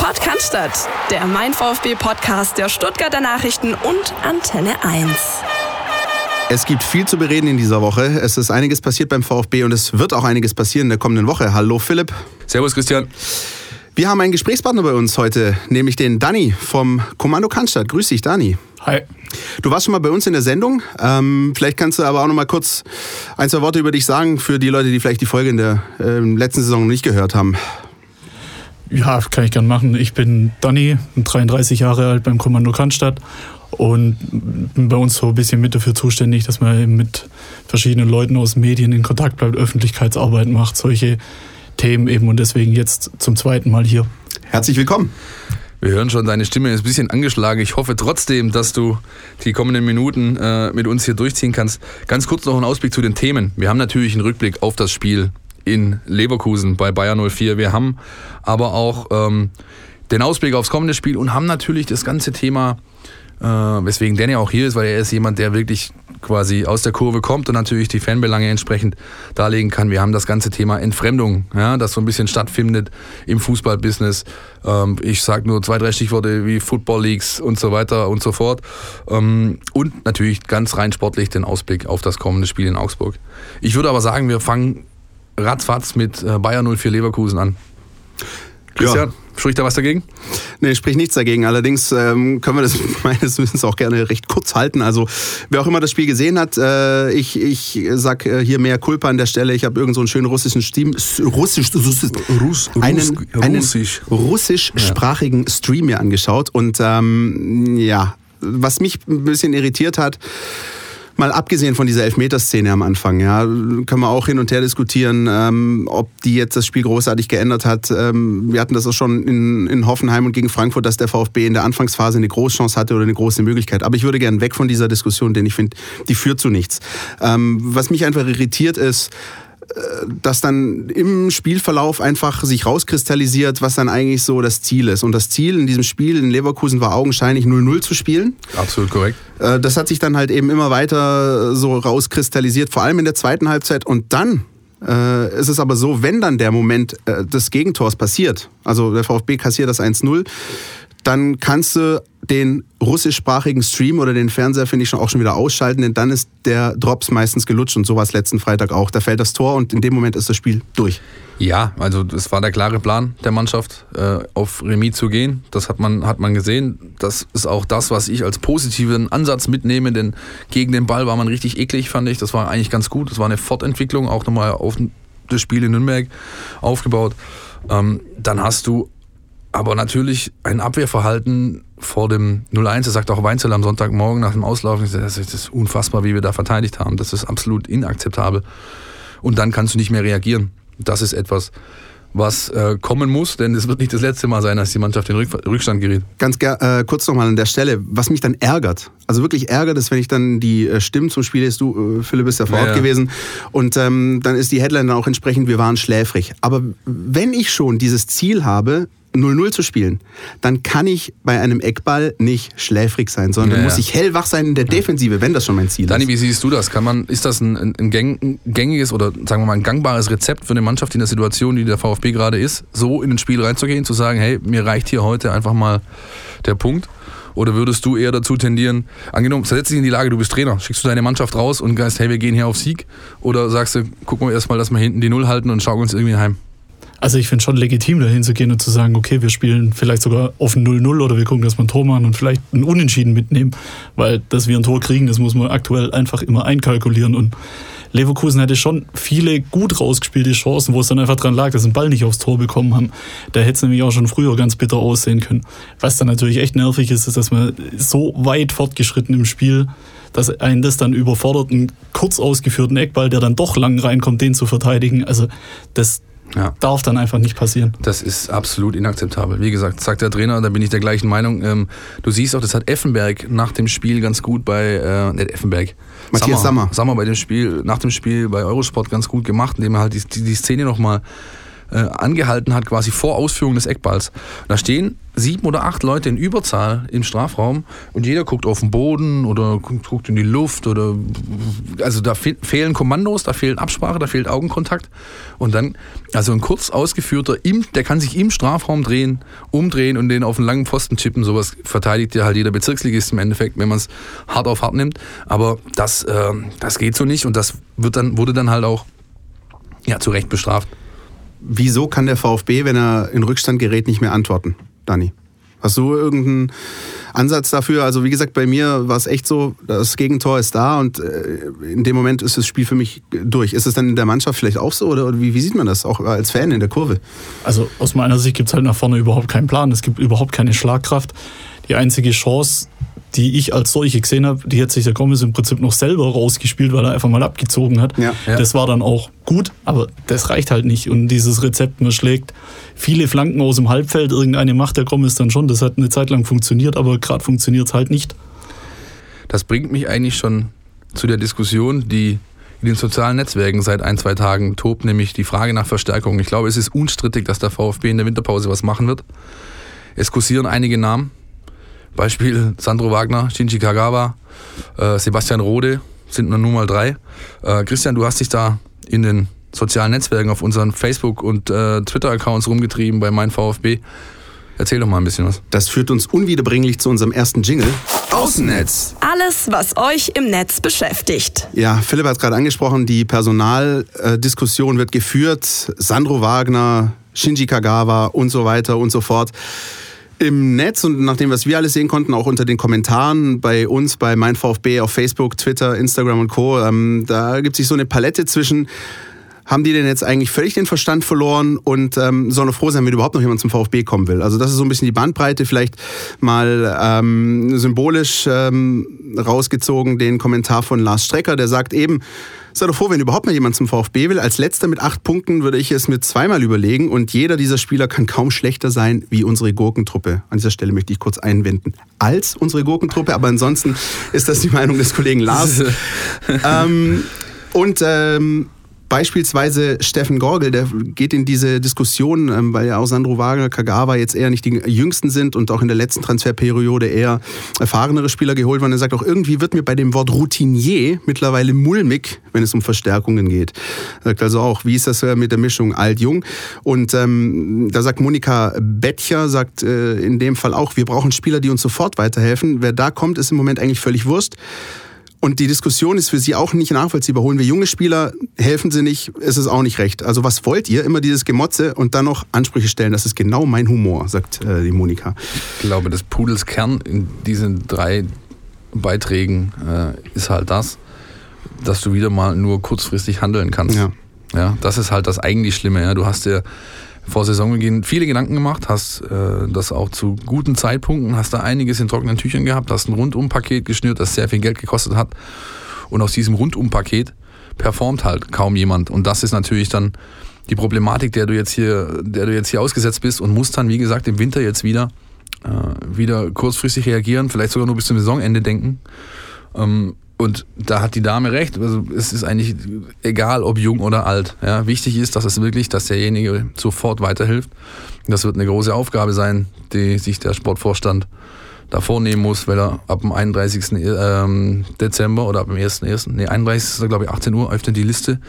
Podcast, der Mein VfB Podcast der Stuttgarter Nachrichten und Antenne 1. Es gibt viel zu bereden in dieser Woche. Es ist einiges passiert beim VfB und es wird auch einiges passieren in der kommenden Woche. Hallo Philipp. Servus Christian. Wir haben einen Gesprächspartner bei uns heute, nämlich den Dani vom Kommando Cannstatt. Grüß dich, Dani. Hi. Du warst schon mal bei uns in der Sendung. Ähm, vielleicht kannst du aber auch noch mal kurz ein, zwei Worte über dich sagen für die Leute, die vielleicht die Folge in der äh, letzten Saison nicht gehört haben. Ja, kann ich gern machen. Ich bin Dani, 33 Jahre alt beim Kommando Cannstatt und bin bei uns so ein bisschen mit dafür zuständig, dass man mit verschiedenen Leuten aus Medien in Kontakt bleibt, Öffentlichkeitsarbeit macht, solche Themen eben und deswegen jetzt zum zweiten Mal hier. Herzlich willkommen. Wir hören schon, deine Stimme ist ein bisschen angeschlagen. Ich hoffe trotzdem, dass du die kommenden Minuten äh, mit uns hier durchziehen kannst. Ganz kurz noch ein Ausblick zu den Themen. Wir haben natürlich einen Rückblick auf das Spiel in Leverkusen bei Bayern 04. Wir haben aber auch ähm, den Ausblick aufs kommende Spiel und haben natürlich das ganze Thema äh, weswegen Danny auch hier ist, weil er ist jemand, der wirklich quasi aus der Kurve kommt und natürlich die Fanbelange entsprechend darlegen kann. Wir haben das ganze Thema Entfremdung, ja, das so ein bisschen stattfindet im Fußballbusiness. Ähm, ich sage nur zwei, drei Stichworte wie Football Leagues und so weiter und so fort. Ähm, und natürlich ganz rein sportlich den Ausblick auf das kommende Spiel in Augsburg. Ich würde aber sagen, wir fangen ratzfatz mit äh, Bayern 04 Leverkusen an. Christian? Ja. Spricht da was dagegen? Nee, spricht nichts dagegen. Allerdings ähm, können wir das meines Wissens auch gerne recht kurz halten. Also wer auch immer das Spiel gesehen hat, äh, ich, ich sag äh, hier mehr Kulpa an der Stelle. Ich habe irgend so einen schönen russischen Stream, russisch, Russ, einen, einen russischsprachigen Stream mir angeschaut. Und ähm, ja, was mich ein bisschen irritiert hat, Mal abgesehen von dieser Elfmeterszene am Anfang, ja, können wir auch hin und her diskutieren, ähm, ob die jetzt das Spiel großartig geändert hat. Ähm, wir hatten das auch schon in, in Hoffenheim und gegen Frankfurt, dass der VfB in der Anfangsphase eine Großchance hatte oder eine große Möglichkeit. Aber ich würde gerne weg von dieser Diskussion, denn ich finde, die führt zu nichts. Ähm, was mich einfach irritiert ist, dass dann im Spielverlauf einfach sich rauskristallisiert, was dann eigentlich so das Ziel ist. Und das Ziel in diesem Spiel in Leverkusen war augenscheinlich 0-0 zu spielen. Absolut korrekt. Äh, das hat sich dann halt eben immer weiter so rauskristallisiert, vor allem in der zweiten Halbzeit. Und dann äh, ist es aber so, wenn dann der Moment äh, des Gegentors passiert, also der VfB kassiert das 1-0, dann kannst du den russischsprachigen Stream oder den Fernseher, finde ich, schon auch schon wieder ausschalten, denn dann ist der Drops meistens gelutscht und so war es letzten Freitag auch. Da fällt das Tor und in dem Moment ist das Spiel durch. Ja, also es war der klare Plan der Mannschaft, äh, auf Remis zu gehen. Das hat man, hat man gesehen. Das ist auch das, was ich als positiven Ansatz mitnehme, denn gegen den Ball war man richtig eklig, fand ich. Das war eigentlich ganz gut. Das war eine Fortentwicklung, auch nochmal auf das Spiel in Nürnberg aufgebaut. Ähm, dann hast du aber natürlich ein Abwehrverhalten vor dem 0-1, das sagt auch Weinzel am Sonntagmorgen nach dem Auslaufen, das ist unfassbar, wie wir da verteidigt haben. Das ist absolut inakzeptabel. Und dann kannst du nicht mehr reagieren. Das ist etwas, was äh, kommen muss, denn es wird nicht das letzte Mal sein, dass die Mannschaft in Rückstand gerät. Ganz äh, kurz nochmal an der Stelle, was mich dann ärgert, also wirklich ärgert ist, wenn ich dann die äh, Stimmen zum Spiel lese, du, äh, Philipp, bist ja vor Ort ja, ja. gewesen, und ähm, dann ist die Headline dann auch entsprechend, wir waren schläfrig. Aber wenn ich schon dieses Ziel habe, 0-0 zu spielen, dann kann ich bei einem Eckball nicht schläfrig sein, sondern ja, muss ich hellwach sein in der Defensive, wenn das schon mein Ziel Dani, ist. Dani, wie siehst du das? Kann man, ist das ein, ein, gängiges oder sagen wir mal ein gangbares Rezept für eine Mannschaft in der Situation, die der VfB gerade ist, so in ein Spiel reinzugehen, zu sagen, hey, mir reicht hier heute einfach mal der Punkt? Oder würdest du eher dazu tendieren, angenommen, setz dich in die Lage, du bist Trainer, schickst du deine Mannschaft raus und sagst, hey, wir gehen hier auf Sieg? Oder sagst du, gucken wir erstmal, dass wir hinten die Null halten und schauen uns irgendwie heim? Also ich finde schon legitim, dahin zu gehen und zu sagen, okay, wir spielen vielleicht sogar auf ein 0-0 oder wir gucken, dass wir ein Tor machen und vielleicht ein Unentschieden mitnehmen. Weil, dass wir ein Tor kriegen, das muss man aktuell einfach immer einkalkulieren. Und Leverkusen hätte schon viele gut rausgespielte Chancen, wo es dann einfach dran lag, dass sie den Ball nicht aufs Tor bekommen haben. Da hätte es nämlich auch schon früher ganz bitter aussehen können. Was dann natürlich echt nervig ist, ist, dass man so weit fortgeschritten im Spiel, dass einen das dann überfordert, einen kurz ausgeführten Eckball, der dann doch lang reinkommt, den zu verteidigen. Also das, ja. Darf dann einfach nicht passieren. Das ist absolut inakzeptabel. Wie gesagt, sagt der Trainer, da bin ich der gleichen Meinung. Ähm, du siehst auch, das hat Effenberg nach dem Spiel ganz gut bei, äh, nicht Effenberg, Matthias Sammer. Sammer bei dem Spiel, nach dem Spiel bei Eurosport ganz gut gemacht, indem er halt die, die, die Szene nochmal äh, angehalten hat, quasi vor Ausführung des Eckballs. Da stehen sieben oder acht Leute in Überzahl im Strafraum und jeder guckt auf den Boden oder guckt in die Luft oder also da fe fehlen Kommandos, da fehlt Absprache, da fehlt Augenkontakt und dann also ein kurz ausgeführter, im, der kann sich im Strafraum drehen, umdrehen und den auf einen langen Pfosten chippen. Sowas verteidigt ja halt jeder Bezirksligist im Endeffekt, wenn man es hart auf hart nimmt. Aber das, äh, das geht so nicht und das wird dann, wurde dann halt auch ja, zu Recht bestraft. Wieso kann der VfB, wenn er in Rückstand gerät, nicht mehr antworten? Dani? Hast du irgendeinen Ansatz dafür? Also wie gesagt, bei mir war es echt so, das Gegentor ist da und äh, in dem Moment ist das Spiel für mich durch. Ist es dann in der Mannschaft vielleicht auch so oder wie, wie sieht man das auch als Fan in der Kurve? Also aus meiner Sicht gibt es halt nach vorne überhaupt keinen Plan. Es gibt überhaupt keine Schlagkraft. Die einzige Chance, die ich als solche gesehen habe, die hat sich der Gomez im Prinzip noch selber rausgespielt, weil er einfach mal abgezogen hat. Ja. Ja. Das war dann auch gut, aber das reicht halt nicht. Und dieses Rezept, man schlägt viele Flanken aus dem Halbfeld, irgendeine macht der Gomez dann schon. Das hat eine Zeit lang funktioniert, aber gerade funktioniert es halt nicht. Das bringt mich eigentlich schon zu der Diskussion, die in den sozialen Netzwerken seit ein, zwei Tagen tobt, nämlich die Frage nach Verstärkung. Ich glaube, es ist unstrittig, dass der VfB in der Winterpause was machen wird. Es kursieren einige Namen. Beispiel Sandro Wagner, Shinji Kagawa, äh, Sebastian Rode sind nur nun mal drei. Äh, Christian, du hast dich da in den sozialen Netzwerken auf unseren Facebook- und äh, Twitter-Accounts rumgetrieben bei mein VfB. Erzähl doch mal ein bisschen was. Das führt uns unwiederbringlich zu unserem ersten Jingle. Außennetz. Alles, was euch im Netz beschäftigt. Ja, Philipp hat es gerade angesprochen, die Personaldiskussion wird geführt. Sandro Wagner, Shinji Kagawa und so weiter und so fort. Im Netz und nachdem, was wir alles sehen konnten, auch unter den Kommentaren bei uns, bei mein VfB auf Facebook, Twitter, Instagram und Co., ähm, da gibt sich so eine Palette zwischen haben die denn jetzt eigentlich völlig den Verstand verloren und ähm, sollen froh sein, wenn überhaupt noch jemand zum VfB kommen will. Also das ist so ein bisschen die Bandbreite, vielleicht mal ähm, symbolisch ähm, rausgezogen, den Kommentar von Lars Strecker, der sagt eben, sei doch froh, wenn überhaupt mal jemand zum VfB will. Als letzter mit acht Punkten würde ich es mir zweimal überlegen und jeder dieser Spieler kann kaum schlechter sein wie unsere Gurkentruppe. An dieser Stelle möchte ich kurz einwenden. Als unsere Gurkentruppe, aber ansonsten ist das die Meinung des Kollegen Lars. ähm, und ähm, Beispielsweise Steffen Gorgel, der geht in diese Diskussion, ähm, weil ja auch Sandro Wagner, Kagawa jetzt eher nicht die jüngsten sind und auch in der letzten Transferperiode eher erfahrenere Spieler geholt waren. Er sagt auch, irgendwie wird mir bei dem Wort Routinier mittlerweile mulmig, wenn es um Verstärkungen geht. Er sagt also auch, wie ist das äh, mit der Mischung alt-jung? Und ähm, da sagt Monika Bettcher, sagt äh, in dem Fall auch, wir brauchen Spieler, die uns sofort weiterhelfen. Wer da kommt, ist im Moment eigentlich völlig Wurst. Und die Diskussion ist für Sie auch nicht nachvollziehbar. Holen wir junge Spieler, helfen Sie nicht, ist es auch nicht recht. Also was wollt ihr? Immer dieses Gemotze und dann noch Ansprüche stellen. Das ist genau mein Humor, sagt äh, die Monika. Ich glaube, des Pudels Kern in diesen drei Beiträgen äh, ist halt das, dass du wieder mal nur kurzfristig handeln kannst. Ja. Ja, das ist halt das eigentlich Schlimme. Ja. Du hast dir vor Saisonbeginn viele Gedanken gemacht, hast äh, das auch zu guten Zeitpunkten, hast da einiges in trockenen Tüchern gehabt, hast ein Rundumpaket geschnürt, das sehr viel Geld gekostet hat. Und aus diesem Rundumpaket performt halt kaum jemand. Und das ist natürlich dann die Problematik, der du jetzt hier, der du jetzt hier ausgesetzt bist und musst dann, wie gesagt, im Winter jetzt wieder, äh, wieder kurzfristig reagieren, vielleicht sogar nur bis zum Saisonende denken. Ähm, und da hat die Dame recht. Also es ist eigentlich egal, ob jung oder alt. Ja, wichtig ist, dass es wirklich, dass derjenige sofort weiterhilft. Das wird eine große Aufgabe sein, die sich der Sportvorstand da vornehmen muss, weil er ab dem 31. Ähm, Dezember oder ab dem 1.1., nee, 31. glaube ich, 18 Uhr öffnet die Liste.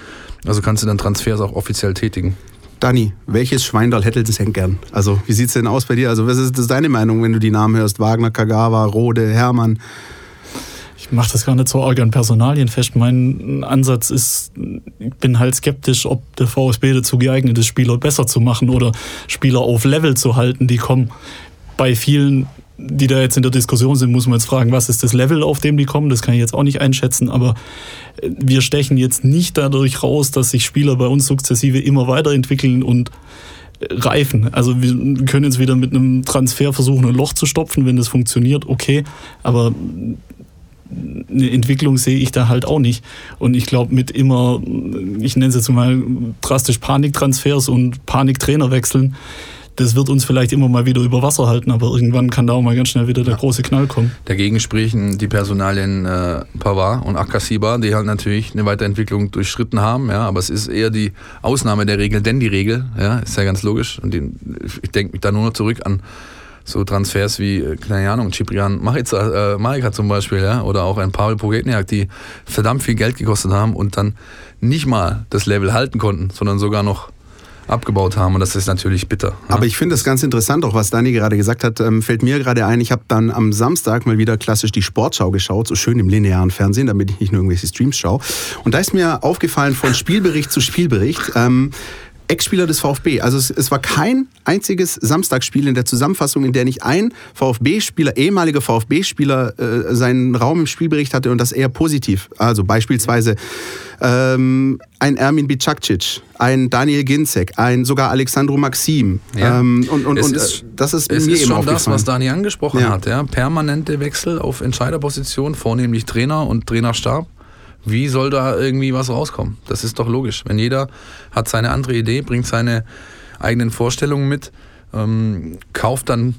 Also kannst du dann Transfers auch offiziell tätigen. Dani, welches Schweindal hättest du denn gern? Also wie sieht's denn aus bei dir? Also was ist deine Meinung, wenn du die Namen hörst? Wagner, Kagawa, Rode, Hermann? Ich mache das gar nicht so arg an Personalien fest. Mein Ansatz ist, ich bin halt skeptisch, ob der VfB dazu geeignet ist, Spieler besser zu machen oder Spieler auf Level zu halten, die kommen. Bei vielen, die da jetzt in der Diskussion sind, muss man jetzt fragen, was ist das Level, auf dem die kommen? Das kann ich jetzt auch nicht einschätzen, aber wir stechen jetzt nicht dadurch raus, dass sich Spieler bei uns sukzessive immer weiterentwickeln und reifen. Also wir können jetzt wieder mit einem Transfer versuchen, ein Loch zu stopfen, wenn das funktioniert, okay, aber eine Entwicklung sehe ich da halt auch nicht. Und ich glaube, mit immer, ich nenne es jetzt mal drastisch Paniktransfers und Paniktrainerwechseln, das wird uns vielleicht immer mal wieder über Wasser halten, aber irgendwann kann da auch mal ganz schnell wieder der große Knall kommen. Dagegen sprechen die Personalien äh, Pavard und Akasiba, die halt natürlich eine Weiterentwicklung durchschritten haben, ja, aber es ist eher die Ausnahme der Regel, denn die Regel, ja, ist ja ganz logisch. Und die, ich denke mich da nur noch zurück an so Transfers wie, äh, keine Ahnung, Ciprian Marica, äh, Marica zum Beispiel, ja, oder auch ein Pavel Pogetniak, die verdammt viel Geld gekostet haben und dann nicht mal das Level halten konnten, sondern sogar noch abgebaut haben und das ist natürlich bitter. Ja? Aber ich finde das ganz interessant, auch was Dani gerade gesagt hat, ähm, fällt mir gerade ein, ich habe dann am Samstag mal wieder klassisch die Sportschau geschaut, so schön im linearen Fernsehen, damit ich nicht nur irgendwelche Streams schaue. Und da ist mir aufgefallen von Spielbericht zu Spielbericht, ähm, Ex-Spieler des VfB. Also es, es, war kein einziges Samstagsspiel in der Zusammenfassung, in der nicht ein VfB-Spieler, ehemaliger VfB-Spieler, äh, seinen Raum im Spielbericht hatte und das eher positiv. Also beispielsweise ähm, ein Ermin Bicakcic, ein Daniel Ginzek, ein sogar Alexandro Maxim. Ja. Ähm, und, und, und ist, das ist es mir ist eben schon das, was. Dani angesprochen Ja. hat. Ja? Permanente Wechsel auf Entscheiderposition, vornehmlich Trainer und Trainerstab. Wie soll da irgendwie was rauskommen? Das ist doch logisch. Wenn jeder hat seine andere Idee, bringt seine eigenen Vorstellungen mit, ähm, kauft dann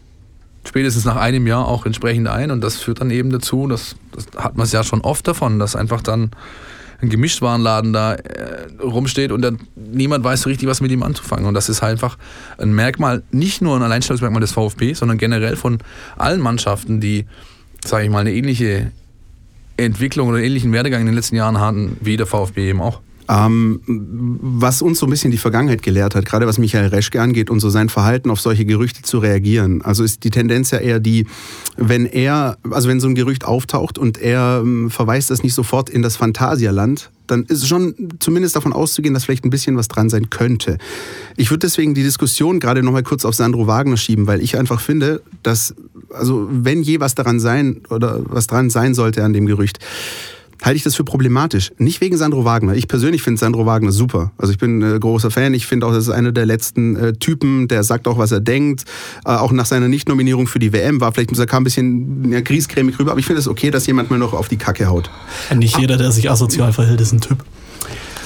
spätestens nach einem Jahr auch entsprechend ein und das führt dann eben dazu, das, das hat man es ja schon oft davon, dass einfach dann ein Gemischtwarenladen da äh, rumsteht und dann niemand weiß so richtig, was mit ihm anzufangen. Und das ist halt einfach ein Merkmal, nicht nur ein Alleinstellungsmerkmal des VfB, sondern generell von allen Mannschaften, die, sage ich mal, eine ähnliche Entwicklung oder ähnlichen Werdegang in den letzten Jahren hatten, wie der VfB eben auch. Ähm, was uns so ein bisschen die Vergangenheit gelehrt hat, gerade was Michael Reschke angeht und so sein Verhalten auf solche Gerüchte zu reagieren. Also ist die Tendenz ja eher die, wenn er, also wenn so ein Gerücht auftaucht und er ähm, verweist das nicht sofort in das Phantasialand, dann ist schon zumindest davon auszugehen, dass vielleicht ein bisschen was dran sein könnte. Ich würde deswegen die Diskussion gerade noch mal kurz auf Sandro Wagner schieben, weil ich einfach finde, dass, also wenn je was daran sein oder was dran sein sollte an dem Gerücht, halte ich das für problematisch. Nicht wegen Sandro Wagner. Ich persönlich finde Sandro Wagner super. Also ich bin äh, großer Fan. Ich finde auch, das ist einer der letzten äh, Typen, der sagt auch, was er denkt. Äh, auch nach seiner Nicht-Nominierung für die WM war vielleicht, er kam ein bisschen ja, griesgrämig rüber, aber ich finde es okay, dass jemand mal noch auf die Kacke haut. Nicht jeder, der sich asozial verhält, ist ein Typ.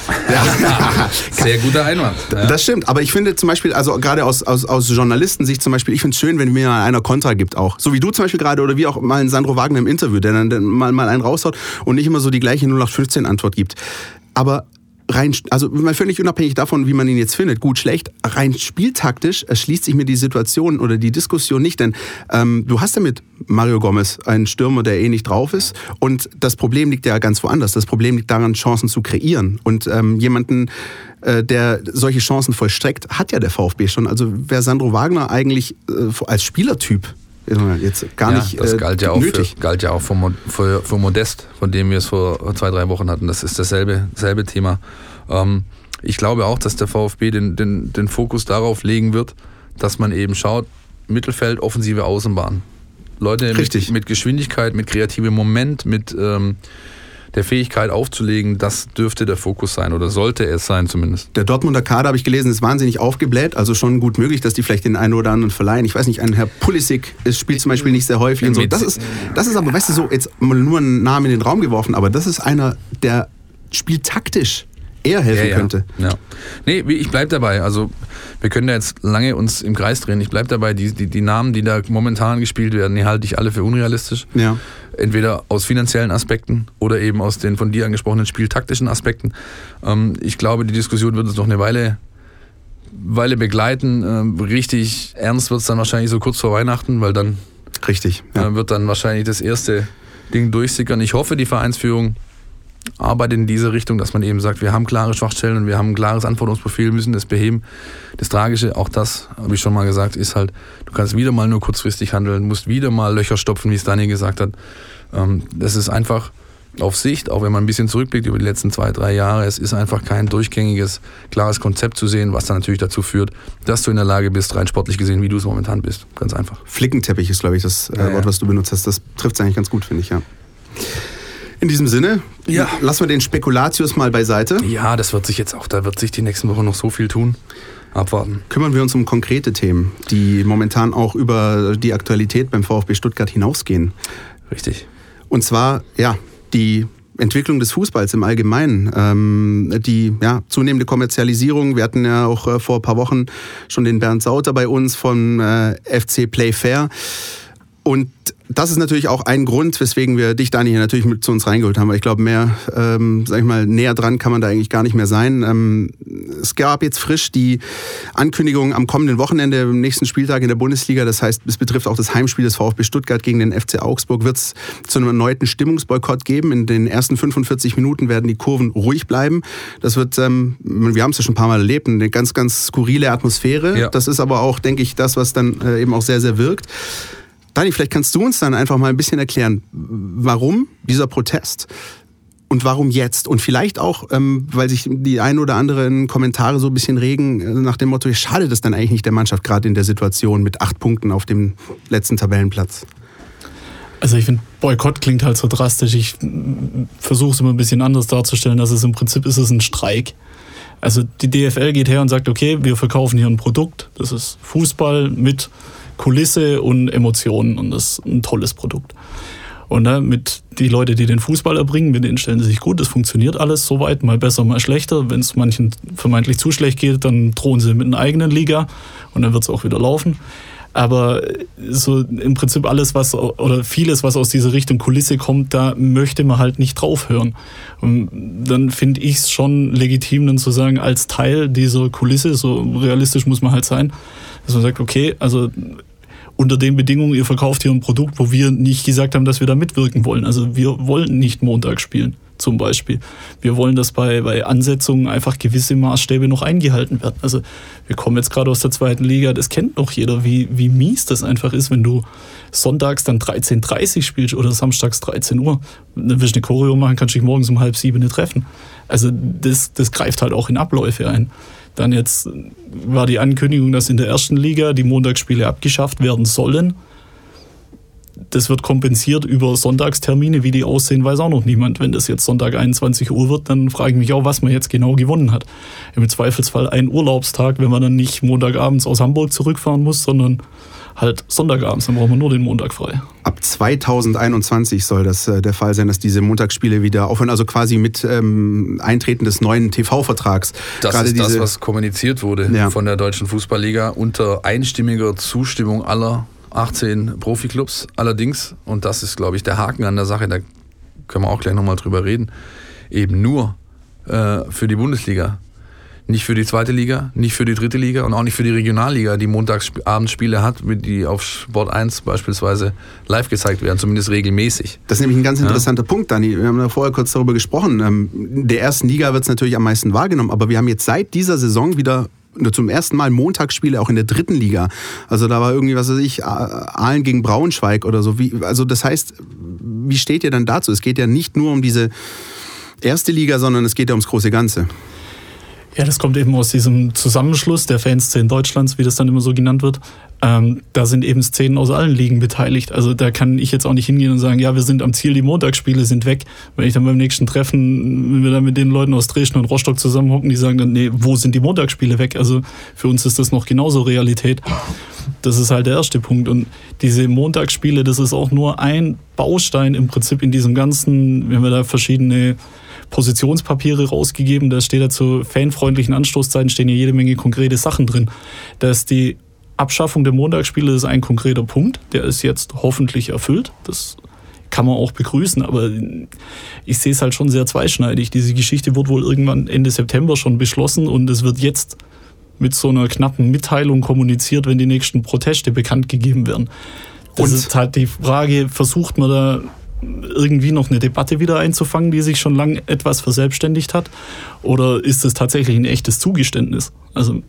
Sehr guter Einwand. Ja. Das stimmt, aber ich finde zum Beispiel, also gerade aus, aus, aus Journalistensicht zum Beispiel, ich finde es schön, wenn mir mal einer Kontra gibt auch. So wie du zum Beispiel gerade oder wie auch mal ein Sandro Wagner im Interview, der dann, dann mal, mal einen raushaut und nicht immer so die gleiche 0815-Antwort gibt. Aber rein, also völlig unabhängig davon, wie man ihn jetzt findet, gut, schlecht, rein spieltaktisch erschließt sich mir die Situation oder die Diskussion nicht, denn ähm, du hast ja mit Mario Gomez einen Stürmer, der eh nicht drauf ist und das Problem liegt ja ganz woanders. Das Problem liegt daran, Chancen zu kreieren und ähm, jemanden, äh, der solche Chancen vollstreckt, hat ja der VfB schon. Also wäre Sandro Wagner eigentlich äh, als Spielertyp jetzt gar ja, nicht das äh, galt ja auch nötig. Für, galt ja auch für, für, für Modest, von dem wir es vor zwei, drei Wochen hatten. Das ist dasselbe, dasselbe Thema. Ähm, ich glaube auch, dass der VfB den, den, den Fokus darauf legen wird, dass man eben schaut, Mittelfeld, offensive Außenbahn. Leute mit, mit Geschwindigkeit, mit kreativem Moment, mit ähm, der Fähigkeit aufzulegen, das dürfte der Fokus sein oder sollte es sein zumindest. Der Dortmunder Kader, habe ich gelesen, ist wahnsinnig aufgebläht. Also schon gut möglich, dass die vielleicht den einen oder anderen verleihen. Ich weiß nicht, ein Herr Pulisic spielt zum Beispiel nicht sehr häufig. Und so. Das, ist, das ist aber, weißt du, so jetzt nur einen Namen in den Raum geworfen, aber das ist einer, der spieltaktisch eher helfen könnte. Ja. Nee, ich bleib dabei. Also wir können da jetzt lange uns im Kreis drehen. Ich bleib dabei. Die, die, die Namen, die da momentan gespielt werden, die halte ich alle für unrealistisch. Ja. Entweder aus finanziellen Aspekten oder eben aus den von dir angesprochenen spieltaktischen Aspekten. Ähm, ich glaube, die Diskussion wird uns noch eine Weile, Weile begleiten. Ähm, richtig ernst wird es dann wahrscheinlich so kurz vor Weihnachten, weil dann Richtig. Ja. äh, wird dann wahrscheinlich das erste Ding durchsickern. Ich hoffe, die Vereinsführung arbeitet in diese Richtung, dass man eben sagt, wir haben klare Schwachstellen und wir haben ein klares Anforderungsprofil, müssen das beheben. Das Tragische, auch das habe ich schon mal gesagt, ist halt, du kannst wieder mal nur kurzfristig handeln, musst wieder mal Löcher stopfen, wie es Daniel gesagt hat. Ähm, das ist einfach auf Sicht, auch wenn man ein bisschen zurückblickt über die letzten zwei, drei Jahre, es ist einfach kein durchgängiges, klares Konzept zu sehen, was dann natürlich dazu führt, dass du in der Lage bist, rein sportlich gesehen, wie du es momentan bist. Ganz einfach. Flickenteppich ist, glaube ich, das äh, Ja, ja. Wort, was du benutzt hast. Das trifft es eigentlich ganz gut, finde ich, ja. In diesem Sinne, Ja. lassen wir den Spekulatius mal beiseite. Ja, das wird sich jetzt auch, da wird sich die nächsten Wochen noch so viel tun. Abwarten. Kümmern wir uns um konkrete Themen, die momentan auch über die Aktualität beim VfB Stuttgart hinausgehen. Richtig. Und zwar, ja, die Entwicklung des Fußballs im Allgemeinen. Ähm, die ja, zunehmende Kommerzialisierung. Wir hatten ja auch äh, vor ein paar Wochen schon den Bernd Sauter bei uns von äh, FC Play Fair. Und das ist natürlich auch ein Grund, weswegen wir dich, Dani, hier natürlich mit zu uns reingeholt haben. Weil ich glaube, mehr, ähm, sag ich mal, näher dran kann man da eigentlich gar nicht mehr sein. Ähm, es gab jetzt frisch die Ankündigung am kommenden Wochenende, im nächsten Spieltag in der Bundesliga. Das heißt, es betrifft auch das Heimspiel des VfB Stuttgart gegen den FC Augsburg. Wird es zu einem erneuten Stimmungsboykott geben. In den ersten 45 Minuten werden die Kurven ruhig bleiben. Das wird, ähm, wir haben es ja schon ein paar Mal erlebt, eine ganz, ganz skurrile Atmosphäre. Ja. Das ist aber auch, denke ich, das, was dann äh, eben auch sehr, sehr wirkt. Dani, vielleicht kannst du uns dann einfach mal ein bisschen erklären, warum dieser Protest und warum jetzt? Und vielleicht auch, ähm, weil sich die ein oder anderen Kommentare so ein bisschen regen, äh, nach dem Motto, schadet es dann eigentlich nicht der Mannschaft gerade in der Situation mit acht Punkten auf dem letzten Tabellenplatz? Also ich finde, Boykott klingt halt so drastisch. Ich versuche es immer ein bisschen anders darzustellen. dass es im Prinzip ist es ein Streik. Also die DFL geht her und sagt, okay, wir verkaufen hier ein Produkt. Das ist Fußball mit Kulisse und Emotionen und das ist ein tolles Produkt. Und ne, mit die Leute, die den Fußball erbringen, mit denen stellen sie sich gut. Das funktioniert alles soweit, mal besser, mal schlechter. Wenn es manchen vermeintlich zu schlecht geht, dann drohen sie mit einer eigenen Liga und dann wird es auch wieder laufen. Aber so im Prinzip alles, was oder vieles, was aus dieser Richtung Kulisse kommt, da möchte man halt nicht drauf hören. Und dann finde ich es schon legitim, dann zu sagen, als Teil dieser Kulisse, so realistisch muss man halt sein, dass man sagt, okay, also unter den Bedingungen, ihr verkauft hier ein Produkt, wo wir nicht gesagt haben, dass wir da mitwirken wollen. Also wir wollen nicht Montag spielen, zum Beispiel. Wir wollen, dass bei, bei Ansetzungen einfach gewisse Maßstäbe noch eingehalten werden. Also wir kommen jetzt gerade aus der zweiten Liga, das kennt noch jeder, wie, wie mies das einfach ist, wenn du sonntags dann 13.30 Uhr spielst oder samstags 13 Uhr. Dann wirst du eine Choreo machen, kannst dich morgens um halb sieben treffen. Also das, das greift halt auch in Abläufe ein. Dann jetzt war die Ankündigung, dass in der ersten Liga die Montagsspiele abgeschafft werden sollen. Das wird kompensiert über Sonntagstermine. Wie die aussehen, weiß auch noch niemand. Wenn das jetzt Sonntag 21 Uhr wird, dann frage ich mich auch, was man jetzt genau gewonnen hat. Im Zweifelsfall ein Urlaubstag, wenn man dann nicht Montagabends aus Hamburg zurückfahren muss, sondern halt Sonntagabends, dann brauchen wir nur den Montag frei. Ab 2021 soll das äh, der Fall sein, dass diese Montagsspiele wieder aufhören, also quasi mit ähm, Eintreten des neuen TV-Vertrags. Das Gerade ist das, was kommuniziert wurde ja. von der Deutschen Fußballliga unter einstimmiger Zustimmung aller 18 Profiklubs. Allerdings, und das ist, glaube ich, der Haken an der Sache, da können wir auch gleich nochmal drüber reden, eben nur äh, für die Bundesliga nicht für die zweite Liga, nicht für die dritte Liga und auch nicht für die Regionalliga, die Montagsabendspiele hat, die auf Sport 1 beispielsweise live gezeigt werden, zumindest regelmäßig. Das ist nämlich ein ganz interessanter ja. Punkt, Dani. Wir haben da vorher kurz darüber gesprochen. Ähm, der ersten Liga wird es natürlich am meisten wahrgenommen, aber wir haben jetzt seit dieser Saison wieder zum ersten Mal Montagsspiele auch in der dritten Liga. Also da war irgendwie, was weiß ich, Aalen gegen Braunschweig oder so. Wie, also das heißt, wie steht ihr dann dazu? Es geht ja nicht nur um diese erste Liga, sondern es geht ja ums große Ganze. Ja, das kommt eben aus diesem Zusammenschluss der Fanszenen Deutschlands, wie das dann immer so genannt wird. Ähm, da sind eben Szenen aus allen Ligen beteiligt. Also da kann ich jetzt auch nicht hingehen und sagen, ja, wir sind am Ziel, die Montagsspiele sind weg. Wenn ich dann beim nächsten Treffen, wenn wir dann mit den Leuten aus Dresden und Rostock zusammenhocken, die sagen dann, nee, wo sind die Montagsspiele weg? Also für uns ist das noch genauso Realität. Das ist halt der erste Punkt. Und diese Montagsspiele, das ist auch nur ein Baustein im Prinzip in diesem ganzen, wenn wir da verschiedene Positionspapiere rausgegeben. Da steht dazu fanfreundlichen Anstoßzeiten stehen hier jede Menge konkrete Sachen drin. Da ist die Abschaffung der Montagsspiele ist ein konkreter Punkt. Der ist jetzt hoffentlich erfüllt. Das kann man auch begrüßen, aber ich sehe es halt schon sehr zweischneidig. Diese Geschichte wird wohl irgendwann Ende September schon beschlossen und es wird jetzt mit so einer knappen Mitteilung kommuniziert, wenn die nächsten Proteste bekannt gegeben werden. Das und? ist halt die Frage, versucht man da irgendwie noch eine Debatte wieder einzufangen, die sich schon lange etwas verselbstständigt hat? Oder ist es tatsächlich ein echtes Zugeständnis? Also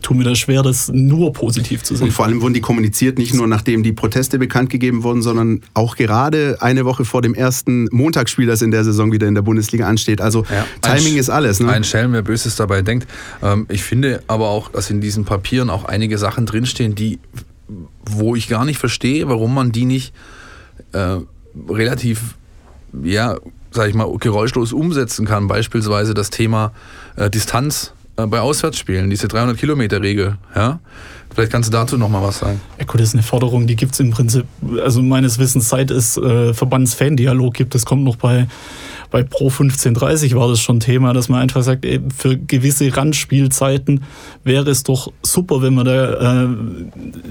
tut mir das schwer, das nur positiv zu sehen. Und vor allem wurden die kommuniziert nicht nur nachdem die Proteste bekannt gegeben wurden, sondern auch gerade eine Woche vor dem ersten Montagsspiel, das in der Saison wieder in der Bundesliga ansteht. Also ja, Timing ist alles. Ne? Ein Schelm, wer Böses dabei denkt. Ähm, ich finde aber auch, dass in diesen Papieren auch einige Sachen drinstehen, die, wo ich gar nicht verstehe, warum man die nicht äh, relativ, ja, sag ich mal, geräuschlos umsetzen kann. Beispielsweise das Thema äh, Distanz äh, bei Auswärtsspielen, diese 300-Kilometer-Regel. Ja? Vielleicht kannst du dazu noch mal was sagen. Ja gut, das ist eine Forderung, die gibt es im Prinzip, also meines Wissens, seit es äh, Verbands-Fan-Dialog gibt, das kommt noch bei, bei Pro 1530 war das schon Thema, dass man einfach sagt, für gewisse Randspielzeiten wäre es doch super, wenn man da äh,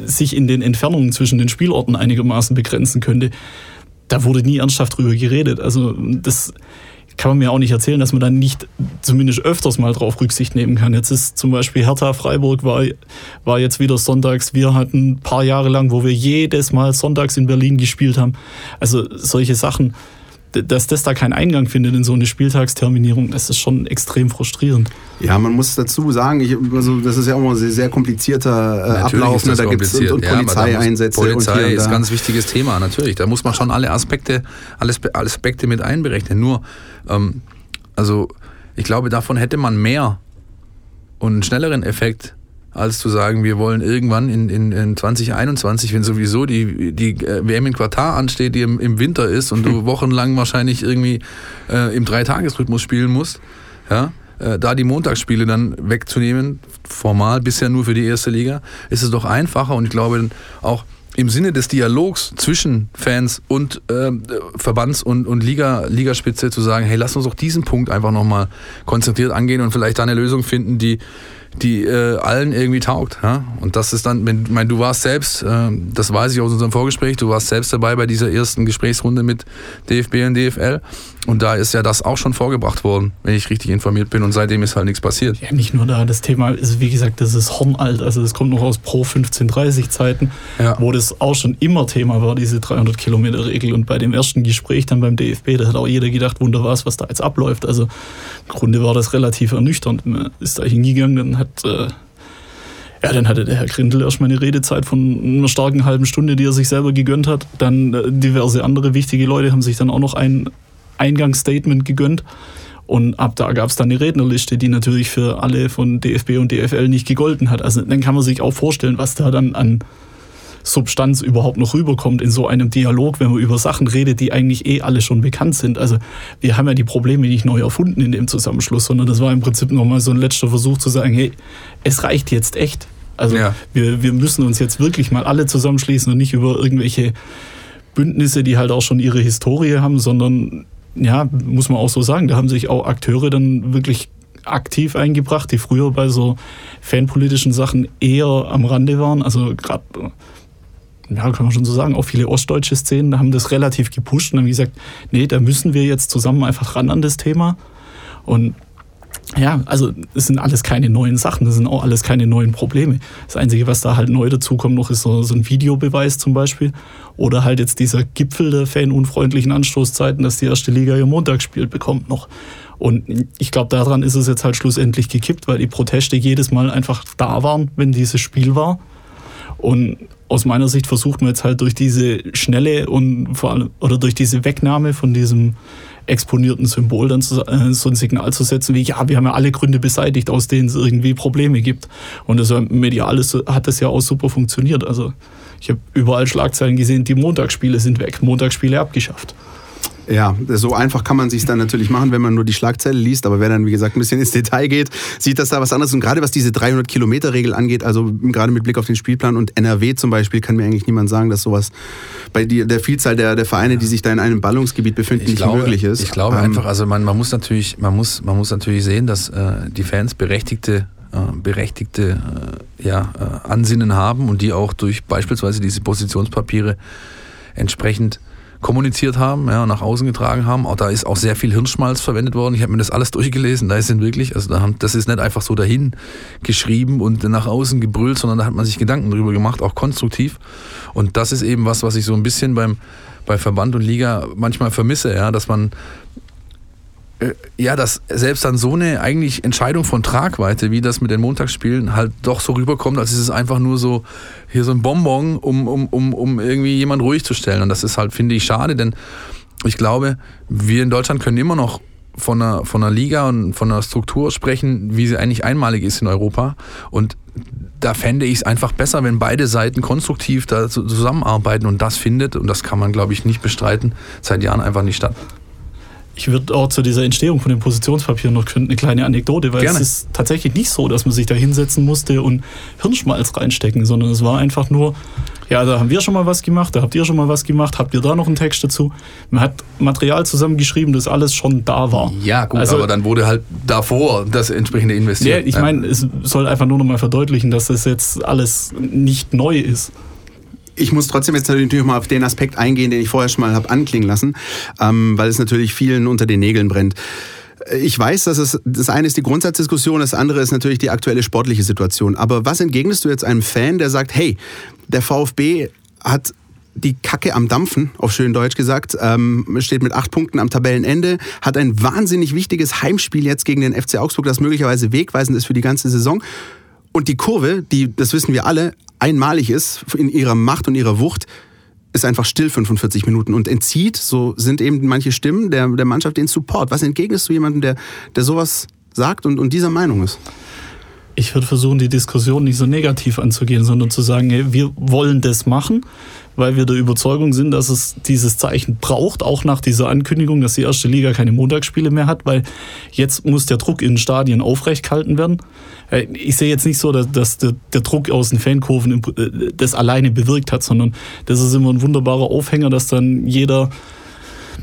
sich in den Entfernungen zwischen den Spielorten einigermaßen begrenzen könnte. Da wurde nie ernsthaft drüber geredet. Also das kann man mir auch nicht erzählen, dass man dann nicht zumindest öfters mal drauf Rücksicht nehmen kann. Jetzt ist zum Beispiel Hertha Freiburg war, war jetzt wieder sonntags. Wir hatten ein paar Jahre lang, wo wir jedes Mal sonntags in Berlin gespielt haben. Also solche Sachen dass das da keinen Eingang findet in so eine Spieltagsterminierung, das ist schon extrem frustrierend. Ja, man muss dazu sagen, ich, also das ist ja auch mal ein sehr, sehr komplizierter äh, Ablauf. Ne? Da gibt es und, und ja, Polizeieinsätze. Polizei und ist ein ganz wichtiges Thema, natürlich. Da muss man schon alle Aspekte, alles, alle Aspekte mit einberechnen. Nur, ähm, also ich glaube, davon hätte man mehr und einen schnelleren Effekt als zu sagen, wir wollen irgendwann in, in, in 2021, wenn sowieso die, die äh, WM in Quartar ansteht, die im, im Winter ist und du wochenlang wahrscheinlich irgendwie äh, im Dreitagesrhythmus spielen musst, ja, äh, da die Montagsspiele dann wegzunehmen, formal bisher nur für die erste Liga, ist es doch einfacher und ich glaube auch im Sinne des Dialogs zwischen Fans und äh, Verbands- und, und Liga, Ligaspitze zu sagen, hey, lass uns doch diesen Punkt einfach nochmal konzentriert angehen und vielleicht da eine Lösung finden, die die äh, allen irgendwie taugt. Ja? Und das ist dann, wenn, mein, du warst selbst, äh, das weiß ich aus unserem Vorgespräch, du warst selbst dabei bei dieser ersten Gesprächsrunde mit DFB und DFL. Und da ist ja das auch schon vorgebracht worden, wenn ich richtig informiert bin. Und seitdem ist halt nichts passiert. Ja, nicht nur da. Das Thema ist, wie gesagt, das ist hornalt. Also das kommt noch aus Pro 1530 Zeiten, ja. wo das auch schon immer Thema war, diese 300 Kilometer Regel. Und bei dem ersten Gespräch dann beim DFB, da hat auch jeder gedacht, wunder was, was da jetzt abläuft. Also im Grunde war das relativ ernüchternd. Man ist da hingegangen, dann hat äh, ja, dann hatte der Herr Grindel erstmal eine Redezeit von einer starken halben Stunde, die er sich selber gegönnt hat. Dann äh, diverse andere wichtige Leute haben sich dann auch noch ein Eingangsstatement gegönnt. Und ab da gab es dann eine Rednerliste, die natürlich für alle von DFB und DFL nicht gegolten hat. Also dann kann man sich auch vorstellen, was da dann an Substanz überhaupt noch rüberkommt in so einem Dialog, wenn man über Sachen redet, die eigentlich eh alle schon bekannt sind. Also wir haben ja die Probleme nicht neu erfunden in dem Zusammenschluss, sondern das war im Prinzip nochmal so ein letzter Versuch zu sagen, hey, es reicht jetzt echt. Also ja. wir, wir müssen uns jetzt wirklich mal alle zusammenschließen und nicht über irgendwelche Bündnisse, die halt auch schon ihre Historie haben, sondern ja, muss man auch so sagen, da haben sich auch Akteure dann wirklich aktiv eingebracht, die früher bei so fanpolitischen Sachen eher am Rande waren. Also gerade ja, kann man schon so sagen, auch viele ostdeutsche Szenen haben das relativ gepusht und haben gesagt, nee, da müssen wir jetzt zusammen einfach ran an das Thema. Und ja, also es sind alles keine neuen Sachen, das sind auch alles keine neuen Probleme. Das Einzige, was da halt neu dazukommt noch, ist so, so ein Videobeweis zum Beispiel. Oder halt jetzt dieser Gipfel der fanunfreundlichen Anstoßzeiten, dass die erste Liga ihr Montagsspiel bekommt noch. Und ich glaube, daran ist es jetzt halt schlussendlich gekippt, weil die Proteste jedes Mal einfach da waren, wenn dieses Spiel war. Und aus meiner Sicht versucht man jetzt halt durch diese schnelle und vor allem oder durch diese Wegnahme von diesem exponierten Symbol dann äh, so ein Signal zu setzen wie, ja, wir haben ja alle Gründe beseitigt, aus denen es irgendwie Probleme gibt. Und das medial ist, hat das ja auch super funktioniert. Also ich habe überall Schlagzeilen gesehen, die Montagsspiele sind weg, Montagsspiele abgeschafft. Ja, so einfach kann man sich dann natürlich machen, wenn man nur die Schlagzeile liest. Aber wer dann, wie gesagt, ein bisschen ins Detail geht, sieht das da was anderes. Und gerade was diese 300-Kilometer-Regel angeht, also gerade mit Blick auf den Spielplan und NRW zum Beispiel, kann mir eigentlich niemand sagen, dass sowas bei der Vielzahl der, der Vereine, die sich da in einem Ballungsgebiet befinden, ich nicht glaube, möglich ist. Ich glaube ähm, einfach, also man, man muss natürlich, man muss, man muss natürlich sehen, dass äh, die Fans berechtigte äh, berechtigte äh, ja, äh, Ansinnen haben und die auch durch beispielsweise diese Positionspapiere entsprechend kommuniziert haben, ja, nach außen getragen haben. Auch da ist auch sehr viel Hirnschmalz verwendet worden. Ich habe mir das alles durchgelesen. Da sind wirklich, also da haben, das ist nicht einfach so dahin geschrieben und nach außen gebrüllt, sondern da hat man sich Gedanken drüber gemacht, auch konstruktiv. Und das ist eben was, was ich so ein bisschen beim bei Verband und Liga manchmal vermisse, ja, dass man ja, dass selbst dann so eine eigentlich Entscheidung von Tragweite, wie das mit den Montagsspielen, halt doch so rüberkommt, als ist es einfach nur so hier so ein Bonbon, um, um, um, um irgendwie jemand ruhig zu stellen. Und das ist halt, finde ich, schade, denn ich glaube, wir in Deutschland können immer noch von einer, von einer Liga und von einer Struktur sprechen, wie sie eigentlich einmalig ist in Europa. Und da fände ich es einfach besser, wenn beide Seiten konstruktiv da zusammenarbeiten und das findet, und das kann man, glaube ich, nicht bestreiten, seit Jahren einfach nicht statt. Ich würde auch zu dieser Entstehung von dem Positionspapier noch eine kleine Anekdote, weil Gerne. es ist tatsächlich nicht so, dass man sich da hinsetzen musste und Hirnschmalz reinstecken, sondern es war einfach nur, ja, da haben wir schon mal was gemacht, da habt ihr schon mal was gemacht, habt ihr da noch einen Text dazu? Man hat Material zusammengeschrieben, das alles schon da war. Ja, gut, Also- aber dann wurde halt davor das entsprechende Ja, investiert. ich meine, es soll einfach nur noch mal verdeutlichen, dass das jetzt alles nicht neu ist. Ich muss trotzdem jetzt natürlich mal auf den Aspekt eingehen, den ich vorher schon mal habe anklingen lassen, ähm, weil es natürlich vielen unter den Nägeln brennt. Ich weiß, dass es das eine ist die Grundsatzdiskussion, das andere ist natürlich die aktuelle sportliche Situation. Aber was entgegnest du jetzt einem Fan, der sagt, hey, der VfB hat die Kacke am Dampfen, auf schön Deutsch gesagt, ähm, steht mit acht Punkten am Tabellenende, hat ein wahnsinnig wichtiges Heimspiel jetzt gegen den FC Augsburg, das möglicherweise wegweisend ist für die ganze Saison. Und die Kurve, die, das wissen wir alle, einmalig ist in ihrer Macht und ihrer Wucht, ist einfach still 45 Minuten und entzieht, so sind eben manche Stimmen der, der Mannschaft den Support. Was entgegnest du jemandem, der, der sowas sagt und, und dieser Meinung ist? Ich würde versuchen, die Diskussion nicht so negativ anzugehen, sondern zu sagen, hey, wir wollen das machen, weil wir der Überzeugung sind, dass es dieses Zeichen braucht, auch nach dieser Ankündigung, dass die erste Liga keine Montagsspiele mehr hat, weil jetzt muss der Druck in den Stadien aufrecht gehalten werden. Äh, Ich sehe jetzt nicht so, dass, dass der, der Druck aus den Fankurven äh, das alleine bewirkt hat, sondern das ist immer ein wunderbarer Aufhänger, dass dann jeder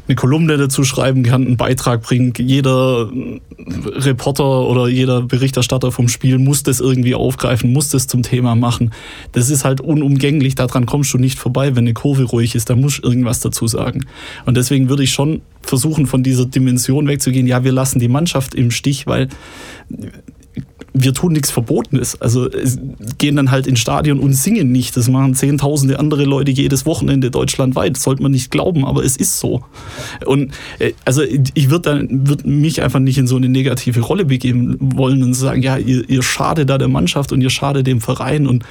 eine Kolumne dazu schreiben kann, einen Beitrag bringt. Jeder Reporter oder jeder Berichterstatter vom Spiel muss das irgendwie aufgreifen, muss das zum Thema machen. Das ist halt unumgänglich, daran kommst du nicht vorbei, wenn eine Kurve ruhig ist, da musst du irgendwas dazu sagen. Und deswegen würde ich schon versuchen, von dieser Dimension wegzugehen, ja, wir lassen die Mannschaft im Stich, weil wir tun nichts Verbotenes. Also gehen dann halt ins Stadion und singen nicht. Das machen zehntausende andere Leute jedes Wochenende deutschlandweit. Das sollte man nicht glauben, aber es ist so. Und äh, also ich würde dann würd mich einfach nicht in so eine negative Rolle begeben wollen und sagen, ja, ihr, ihr schadet da der Mannschaft und ihr schadet dem Verein und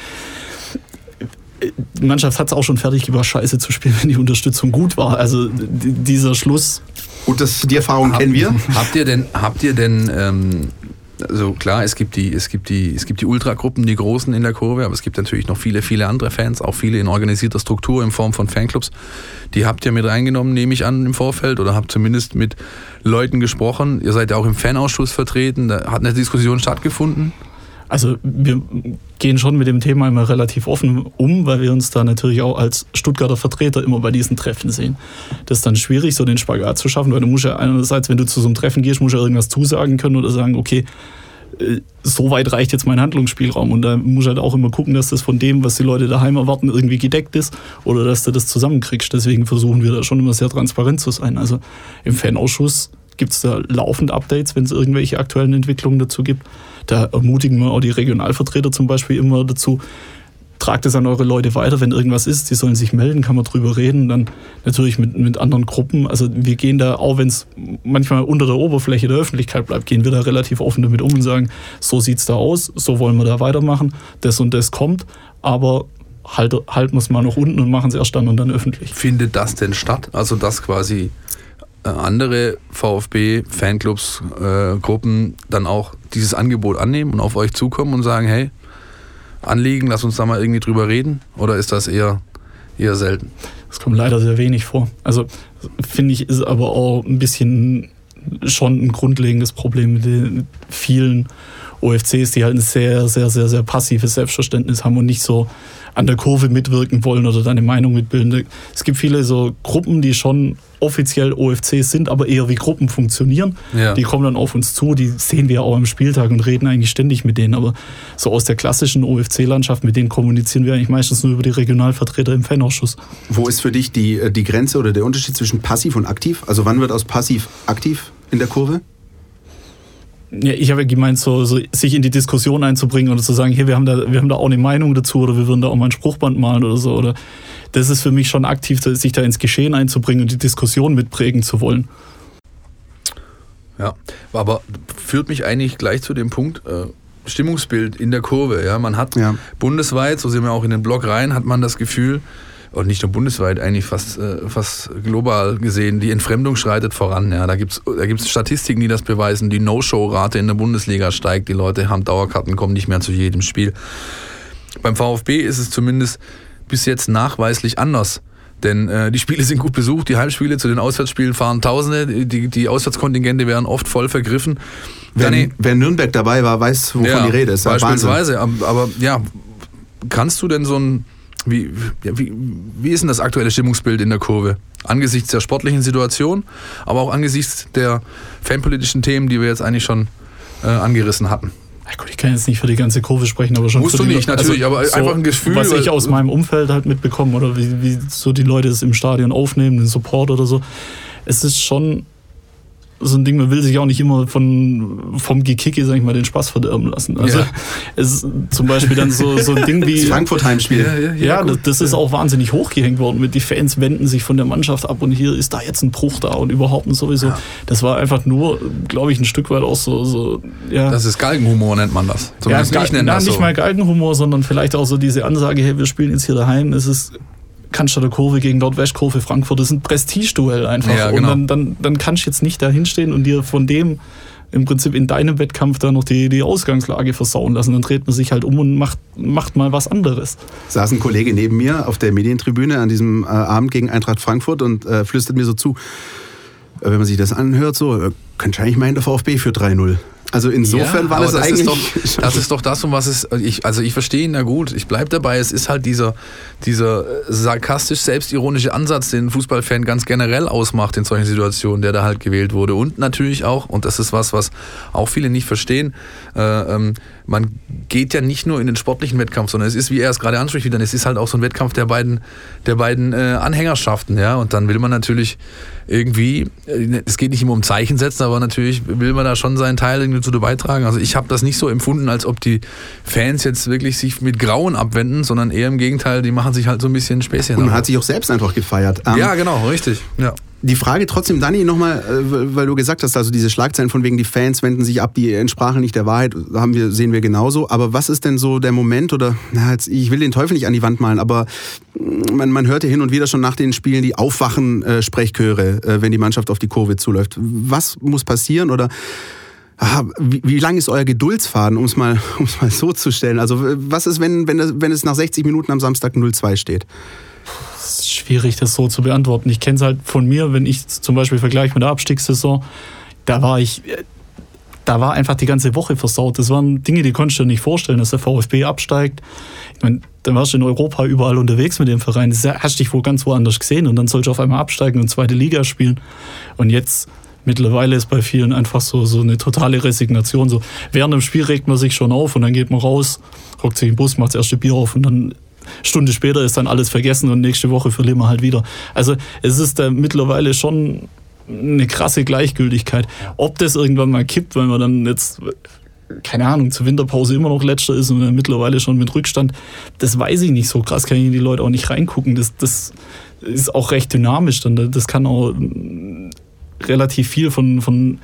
äh, die Mannschaft hat es auch schon fertig gebracht, scheiße zu spielen, wenn die Unterstützung gut war. Also dieser Schluss Gut, das, die Erfahrung kennen wir. Habt ihr denn, habt ihr denn, ähm, also klar, es gibt die, es gibt die, es gibt die Ultragruppen, die großen in der Kurve, aber es gibt natürlich noch viele, viele andere Fans, auch viele in organisierter Struktur in Form von Fanclubs. Die habt ihr mit reingenommen, nehme ich an, im Vorfeld oder habt zumindest mit Leuten gesprochen. Ihr seid ja auch im Fanausschuss vertreten. Da hat eine Diskussion stattgefunden. Also wir gehen schon mit dem Thema immer relativ offen um, weil wir uns da natürlich auch als Stuttgarter Vertreter immer bei diesen Treffen sehen. Das ist dann schwierig, so den Spagat zu schaffen, weil du musst ja einerseits, wenn du zu so einem Treffen gehst, musst du ja irgendwas zusagen können oder sagen, okay, äh, so weit reicht jetzt mein Handlungsspielraum. Und da musst du halt auch immer gucken, dass das von dem, was die Leute daheim erwarten, irgendwie gedeckt ist oder dass du das zusammenkriegst. Deswegen versuchen wir da schon immer sehr transparent zu sein. Also im Fanausschuss gibt es da laufend Updates, wenn es irgendwelche aktuellen Entwicklungen dazu gibt. Da ermutigen wir auch die Regionalvertreter zum Beispiel immer dazu, tragt es an eure Leute weiter, wenn irgendwas ist, die sollen sich melden, kann man drüber reden, dann natürlich mit, mit anderen Gruppen. Also wir gehen da, auch wenn es manchmal unter der Oberfläche der Öffentlichkeit bleibt, gehen wir da relativ offen damit um und sagen, so sieht's da aus, so wollen wir da weitermachen, das und das kommt, aber halt, halten wir es mal noch unten und machen es erst dann und dann öffentlich. Findet das denn statt? Also dass quasi andere VfB-Fanclubs, äh, Gruppen dann auch dieses Angebot annehmen und auf euch zukommen und sagen, hey, Anliegen, lass uns da mal irgendwie drüber reden? Oder ist das eher, eher selten? Das kommt leider sehr wenig vor. Also finde ich, ist aber auch ein bisschen schon ein grundlegendes Problem mit den vielen OFCs, die halt ein sehr, sehr, sehr, sehr passives Selbstverständnis haben und nicht so an der Kurve mitwirken wollen oder deine Meinung mitbilden. Es gibt viele so Gruppen, die schon offiziell OFCs sind, aber eher wie Gruppen funktionieren. Ja. Die kommen dann auf uns zu, die sehen wir auch am Spieltag und reden eigentlich ständig mit denen. Aber so aus der klassischen OFC-Landschaft, mit denen kommunizieren wir eigentlich meistens nur über die Regionalvertreter im Fanausschuss. Wo ist für dich die, äh, die Grenze oder der Unterschied zwischen passiv und aktiv? Also wann wird aus passiv aktiv in der Kurve? Ja, ich habe ja gemeint, so, so sich in die Diskussion einzubringen oder zu sagen, hier, wir haben da, wir haben da auch eine Meinung dazu oder wir würden da auch mal ein Spruchband malen oder so. Oder das ist für mich schon aktiv, sich da ins Geschehen einzubringen und die Diskussion mitprägen zu wollen. Ja, aber führt mich eigentlich gleich zu dem Punkt, äh, Stimmungsbild in der Kurve. Ja, man hat Ja. bundesweit, so sehen wir auch in den Blog rein, hat man das Gefühl, und nicht nur bundesweit, eigentlich fast, äh, fast global gesehen, die Entfremdung schreitet voran. Ja, da gibt es da gibt's Statistiken, die das beweisen. Die No-Show-Rate in der Bundesliga steigt. Die Leute haben Dauerkarten, kommen nicht mehr zu jedem Spiel. Beim VfB ist es zumindest bis jetzt nachweislich anders. Denn äh, die Spiele sind gut besucht, die Heimspiele zu den Auswärtsspielen fahren Tausende, die, die Auswärtskontingente werden oft voll vergriffen. Wer, Danny, wer Nürnberg dabei war, weiß, wovon ja, die Rede ist. Ja. Beispielsweise, aber, aber ja, kannst du denn so ein, wie, ja, wie, wie ist denn das aktuelle Stimmungsbild in der Kurve? Angesichts der sportlichen Situation, aber auch angesichts der fanpolitischen Themen, die wir jetzt eigentlich schon äh, angerissen hatten. Ja gut, ich kann jetzt nicht für die ganze Kurve sprechen, aber schon Musst du nicht, Le- natürlich, aber einfach ein Gefühl, Was ich aus meinem Umfeld halt mitbekomme oder wie, wie so die Leute es im Stadion aufnehmen, den Support oder so. Es ist schon so ein Ding, man will sich auch nicht immer von, vom Gekicke, sag ich mal, den Spaß verderben lassen. Also Ja. es ist zum Beispiel dann so, so ein Ding wie. Das Frankfurt-Heimspiel. Ja, das, das ist auch wahnsinnig hochgehängt worden. Mit die Fans wenden sich von der Mannschaft ab und hier ist da jetzt ein Bruch da und überhaupt und sowieso. Das war einfach nur, glaube ich, ein Stück weit auch so, so ja. Das ist Galgenhumor, nennt man das. ja, Zumindest gar, ich nenne na, das nicht so. mal Galgenhumor, sondern vielleicht auch so diese Ansage, hey, wir spielen jetzt hier daheim, es ist Cannstatter Kurve gegen Nordwestkurve Frankfurt, das ist ein Prestigeduell einfach. Ja, genau. Und dann, dann, dann kannst du jetzt nicht da hinstehen und dir von dem im Prinzip in deinem Wettkampf da noch die, die Ausgangslage versauen lassen. Dann dreht man sich halt um und macht, macht mal was anderes. saß ein Kollege neben mir auf der Medientribüne an diesem äh, Abend gegen Eintracht Frankfurt und äh, flüstert mir so zu, äh, wenn man sich das anhört, so, äh, könnte eigentlich meinen, der VfB für 3-0. Also insofern Ja, war das, das eigentlich... Ist doch, das ist doch das, um was es. Ich, also ich verstehe ihn ja gut. Ich bleibe dabei. Es ist halt dieser, dieser äh, sarkastisch selbstironische Ansatz, den ein Fußballfan ganz generell ausmacht in solchen Situationen, der da halt gewählt wurde. Und natürlich auch, und das ist was, was auch viele nicht verstehen, äh, ähm, man geht ja nicht nur in den sportlichen Wettkampf, sondern es ist, wie er es gerade anspricht, wieder, es ist halt auch so ein Wettkampf der beiden, der beiden äh, Anhängerschaften, ja. Und dann will man natürlich irgendwie, äh, es geht nicht immer um Zeichen setzen, aber natürlich will man da schon seinen Teil irgendwie zu beitragen. Also ich habe das nicht so empfunden, als ob die Fans jetzt wirklich sich mit Grauen abwenden, sondern eher im Gegenteil, die machen sich halt so ein bisschen Späßchen. Und man hat sich auch selbst einfach gefeiert. Ähm, ja, genau, richtig. Ja. Die Frage trotzdem, Dani, nochmal, äh, weil du gesagt hast, also diese Schlagzeilen von wegen, die Fans wenden sich ab, die entsprachen nicht der Wahrheit, haben wir, sehen wir genauso. Aber was ist denn so der Moment oder, na, jetzt, ich will den Teufel nicht an die Wand malen, aber mm, man, man hört ja hin und wieder schon nach den Spielen die Aufwachen-Sprechchöre, äh, wenn die Mannschaft auf die Kurve zuläuft. Was muss passieren oder ah, wie, wie lang ist euer Geduldsfaden, um es mal, mal so zu stellen? Also was ist, wenn, wenn, wenn es nach 60 Minuten am Samstag 0-2 steht? Es ist schwierig, das so zu beantworten. Ich kenne es halt von mir, wenn ich zum Beispiel vergleiche mit der Abstiegssaison, da war ich, äh, da war einfach die ganze Woche versaut. Das waren Dinge, die konntest du dir nicht vorstellen, dass der VfB absteigt. Ich meine, dann warst du in Europa überall unterwegs mit dem Verein. Das hast dich wohl ganz woanders gesehen und dann sollst du auf einmal absteigen und zweite Liga spielen. Und jetzt mittlerweile ist bei vielen einfach so, so eine totale Resignation. So während dem Spiel regt man sich schon auf und dann geht man raus, hockt sich im Bus, macht das erste Bier auf und dann Stunde später ist dann alles vergessen und nächste Woche verlieren wir halt wieder. Also es ist da mittlerweile schon eine krasse Gleichgültigkeit. Ob das irgendwann mal kippt, weil man dann jetzt, keine Ahnung, zur Winterpause immer noch letzter ist und dann mittlerweile schon mit Rückstand, das weiß ich nicht so krass, kann ich in die Leute auch nicht reingucken. Das, das ist auch recht dynamisch. Dann. Das kann auch relativ viel von, von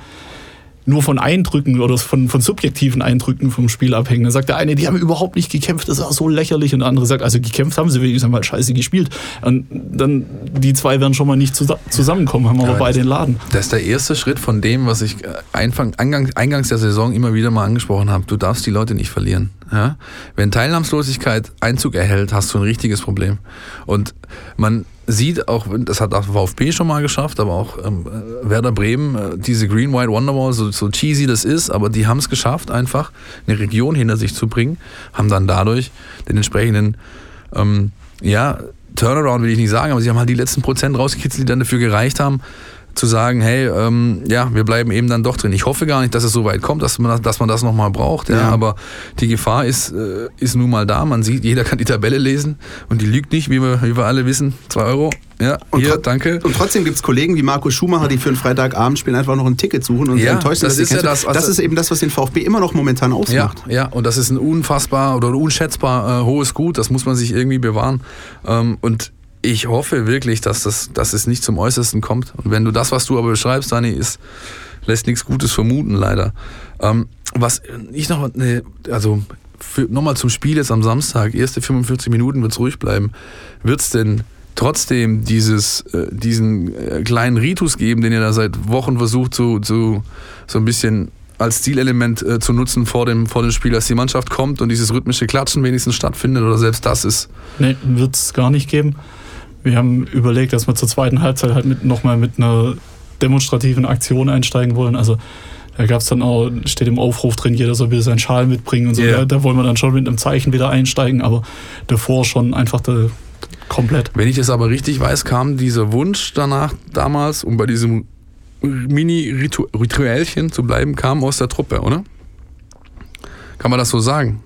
nur von Eindrücken oder von, von subjektiven Eindrücken vom Spiel abhängen. Dann sagt der eine, die haben überhaupt nicht gekämpft, das war so lächerlich. Und der andere sagt, also gekämpft haben sie wenigstens mal scheiße gespielt. Und dann, die zwei werden schon mal nicht zusa- zusammenkommen, haben aber Ja, beide den Laden. Das ist der erste Schritt von dem, was ich äh, Einfang, eingangs, eingangs der Saison immer wieder mal angesprochen habe. Du darfst die Leute nicht verlieren. Ja? Wenn Teilnahmslosigkeit Einzug erhält, hast du ein richtiges Problem. Und man sieht auch, das hat auch VfB schon mal geschafft, aber auch ähm, äh, Werder Bremen, äh, diese Green White Wonderwall, so, so cheesy das ist, aber die haben es geschafft, einfach eine Region hinter sich zu bringen, haben dann dadurch den entsprechenden ähm, ja, Turnaround will ich nicht sagen, aber sie haben halt die letzten Prozent rausgekitzelt, die dann dafür gereicht haben, zu sagen, hey, ähm, ja, wir bleiben eben dann doch drin. Ich hoffe gar nicht, dass es so weit kommt, dass man, das- dass man das nochmal braucht, ja, Ja. aber die Gefahr ist, äh, ist nun mal da. Man sieht, jeder kann die Tabelle lesen und die lügt nicht, wie wir, wie wir alle wissen. Zwei Euro, ja, Und hier, danke. Und trotzdem gibt es Kollegen wie Marco Schumacher, die für ein Freitagabendspiel einfach noch ein Ticket suchen und Ja, enttäuscht sind, das ist ja das, also- das ist eben das, was den VfB immer noch momentan Ja, ausmacht. ja, und das ist ein unfassbar oder unschätzbar äh, hohes Gut, das muss man sich irgendwie bewahren. Ähm, und ich hoffe wirklich, dass, das, dass es nicht zum Äußersten kommt. Und wenn du das, was du aber beschreibst, Dani, ist, lässt nichts Gutes vermuten, leider. Ähm, was ich noch, ne, also nochmal zum Spiel jetzt am Samstag, erste 45 Minuten wird es ruhig bleiben. Wird es denn trotzdem dieses, äh, diesen äh, kleinen Ritus geben, den ihr da seit Wochen versucht, so, so, so ein bisschen als Zielelement äh, zu nutzen vor dem, vor dem Spiel, dass die Mannschaft kommt und dieses rhythmische Klatschen wenigstens stattfindet oder selbst das ist. Nee, wird es gar nicht geben. Wir haben überlegt, dass wir zur zweiten Halbzeit halt mit, nochmal mit einer demonstrativen Aktion einsteigen wollen. Also da gab es dann auch, steht im Aufruf drin, jeder soll bitte seinen Schal mitbringen und so. Yeah. Da, da wollen wir dann schon mit einem Zeichen wieder einsteigen, aber davor schon einfach der, komplett. Wenn ich das aber richtig weiß, kam dieser Wunsch danach damals, um bei diesem Mini-Rituellchen zu bleiben, kam aus der Truppe, oder? Kann man das so sagen?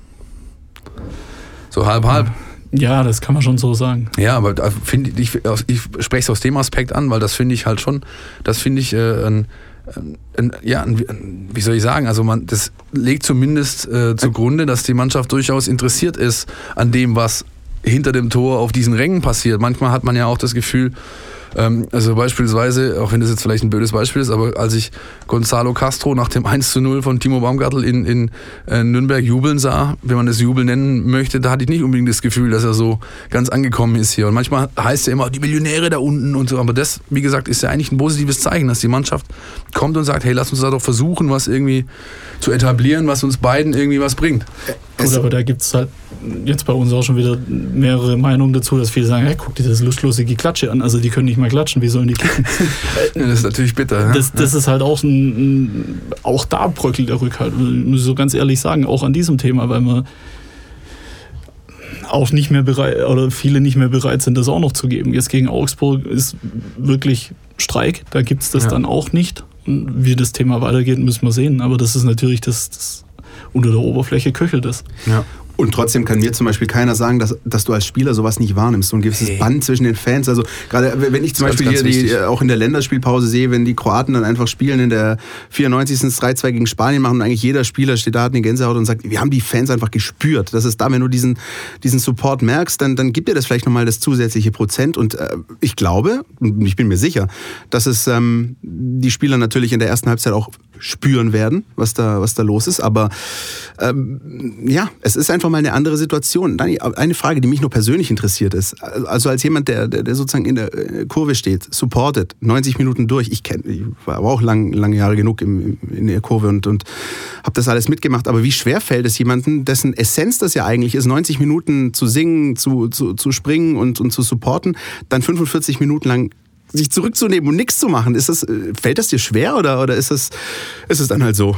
So halb, halb. Ja, das kann man schon so sagen. Ja, aber da finde ich, ich spreche es aus dem Aspekt an, weil das finde ich halt schon, das finde ich äh, ein, ein, ja, ein, wie soll ich sagen, also man, das legt zumindest äh, zugrunde, dass die Mannschaft durchaus interessiert ist an dem, was hinter dem Tor auf diesen Rängen passiert. Manchmal hat man ja auch das Gefühl, ähm, also beispielsweise, auch wenn das jetzt vielleicht ein blödes Beispiel ist, aber als ich Gonzalo Castro nach dem 1 zu 0 von Timo Baumgartel in, in äh, Nürnberg jubeln sah, wenn man das Jubel nennen möchte, da hatte ich nicht unbedingt das Gefühl, dass er so ganz angekommen ist hier. Und manchmal heißt ja immer, die Millionäre da unten und so, aber das, wie gesagt, ist ja eigentlich ein positives Zeichen, dass die Mannschaft kommt und sagt, hey, lass uns da doch versuchen, was irgendwie zu etablieren, was uns beiden irgendwie was bringt. Gut, aber da gibt es halt jetzt bei uns auch schon wieder mehrere Meinungen dazu, dass viele sagen, hey, guck dir das lustlose Geklatsche an. Also die können nicht mal klatschen, wie sollen die kicken? das ist natürlich bitter. Das, das ist halt auch ein, ein auch da bröckelt der Rückhalt, muss ich so ganz ehrlich sagen, auch an diesem Thema, weil man auch nicht mehr bereit oder viele nicht mehr bereit sind, das auch noch zu geben. Jetzt gegen Augsburg ist wirklich Streik, da gibt es das ja. dann auch nicht. Und wie das Thema weitergeht, müssen wir sehen. Aber das ist natürlich das, das unter der Oberfläche köchelt es. Ja. Und trotzdem kann mir zum Beispiel keiner sagen, dass, dass du als Spieler sowas nicht wahrnimmst. So ein gewisses hey. Band zwischen den Fans. Also gerade wenn ich zum Beispiel hier die, auch in der Länderspielpause sehe, wenn die Kroaten dann einfach spielen in der 94. 3-2 gegen Spanien machen und eigentlich jeder Spieler steht da, hat eine Gänsehaut und sagt, wir haben die Fans einfach gespürt. Das ist da, wenn du diesen, diesen Support merkst, dann, dann gibt dir das vielleicht nochmal das zusätzliche Prozent. Und äh, ich glaube, ich bin mir sicher, dass es ähm, die Spieler natürlich in der ersten Halbzeit auch spüren werden, was da, was da los ist. Aber ähm, ja, es ist einfach mal eine andere Situation. Eine Frage, die mich nur persönlich interessiert ist. Also als jemand, der, der sozusagen in der äh, Kurve steht, supportet, 90 Minuten durch. Ich kenne, ich war auch lang, lange Jahre genug im, in der Kurve und, und habe das alles mitgemacht. Aber wie schwer fällt es jemandem, dessen Essenz das ja eigentlich ist, 90 Minuten zu singen, zu, zu, zu springen und, und zu supporten, dann 45 Minuten lang sich zurückzunehmen und nichts zu machen, ist das, äh, fällt das dir schwer oder, oder ist, es, ist es dann halt so?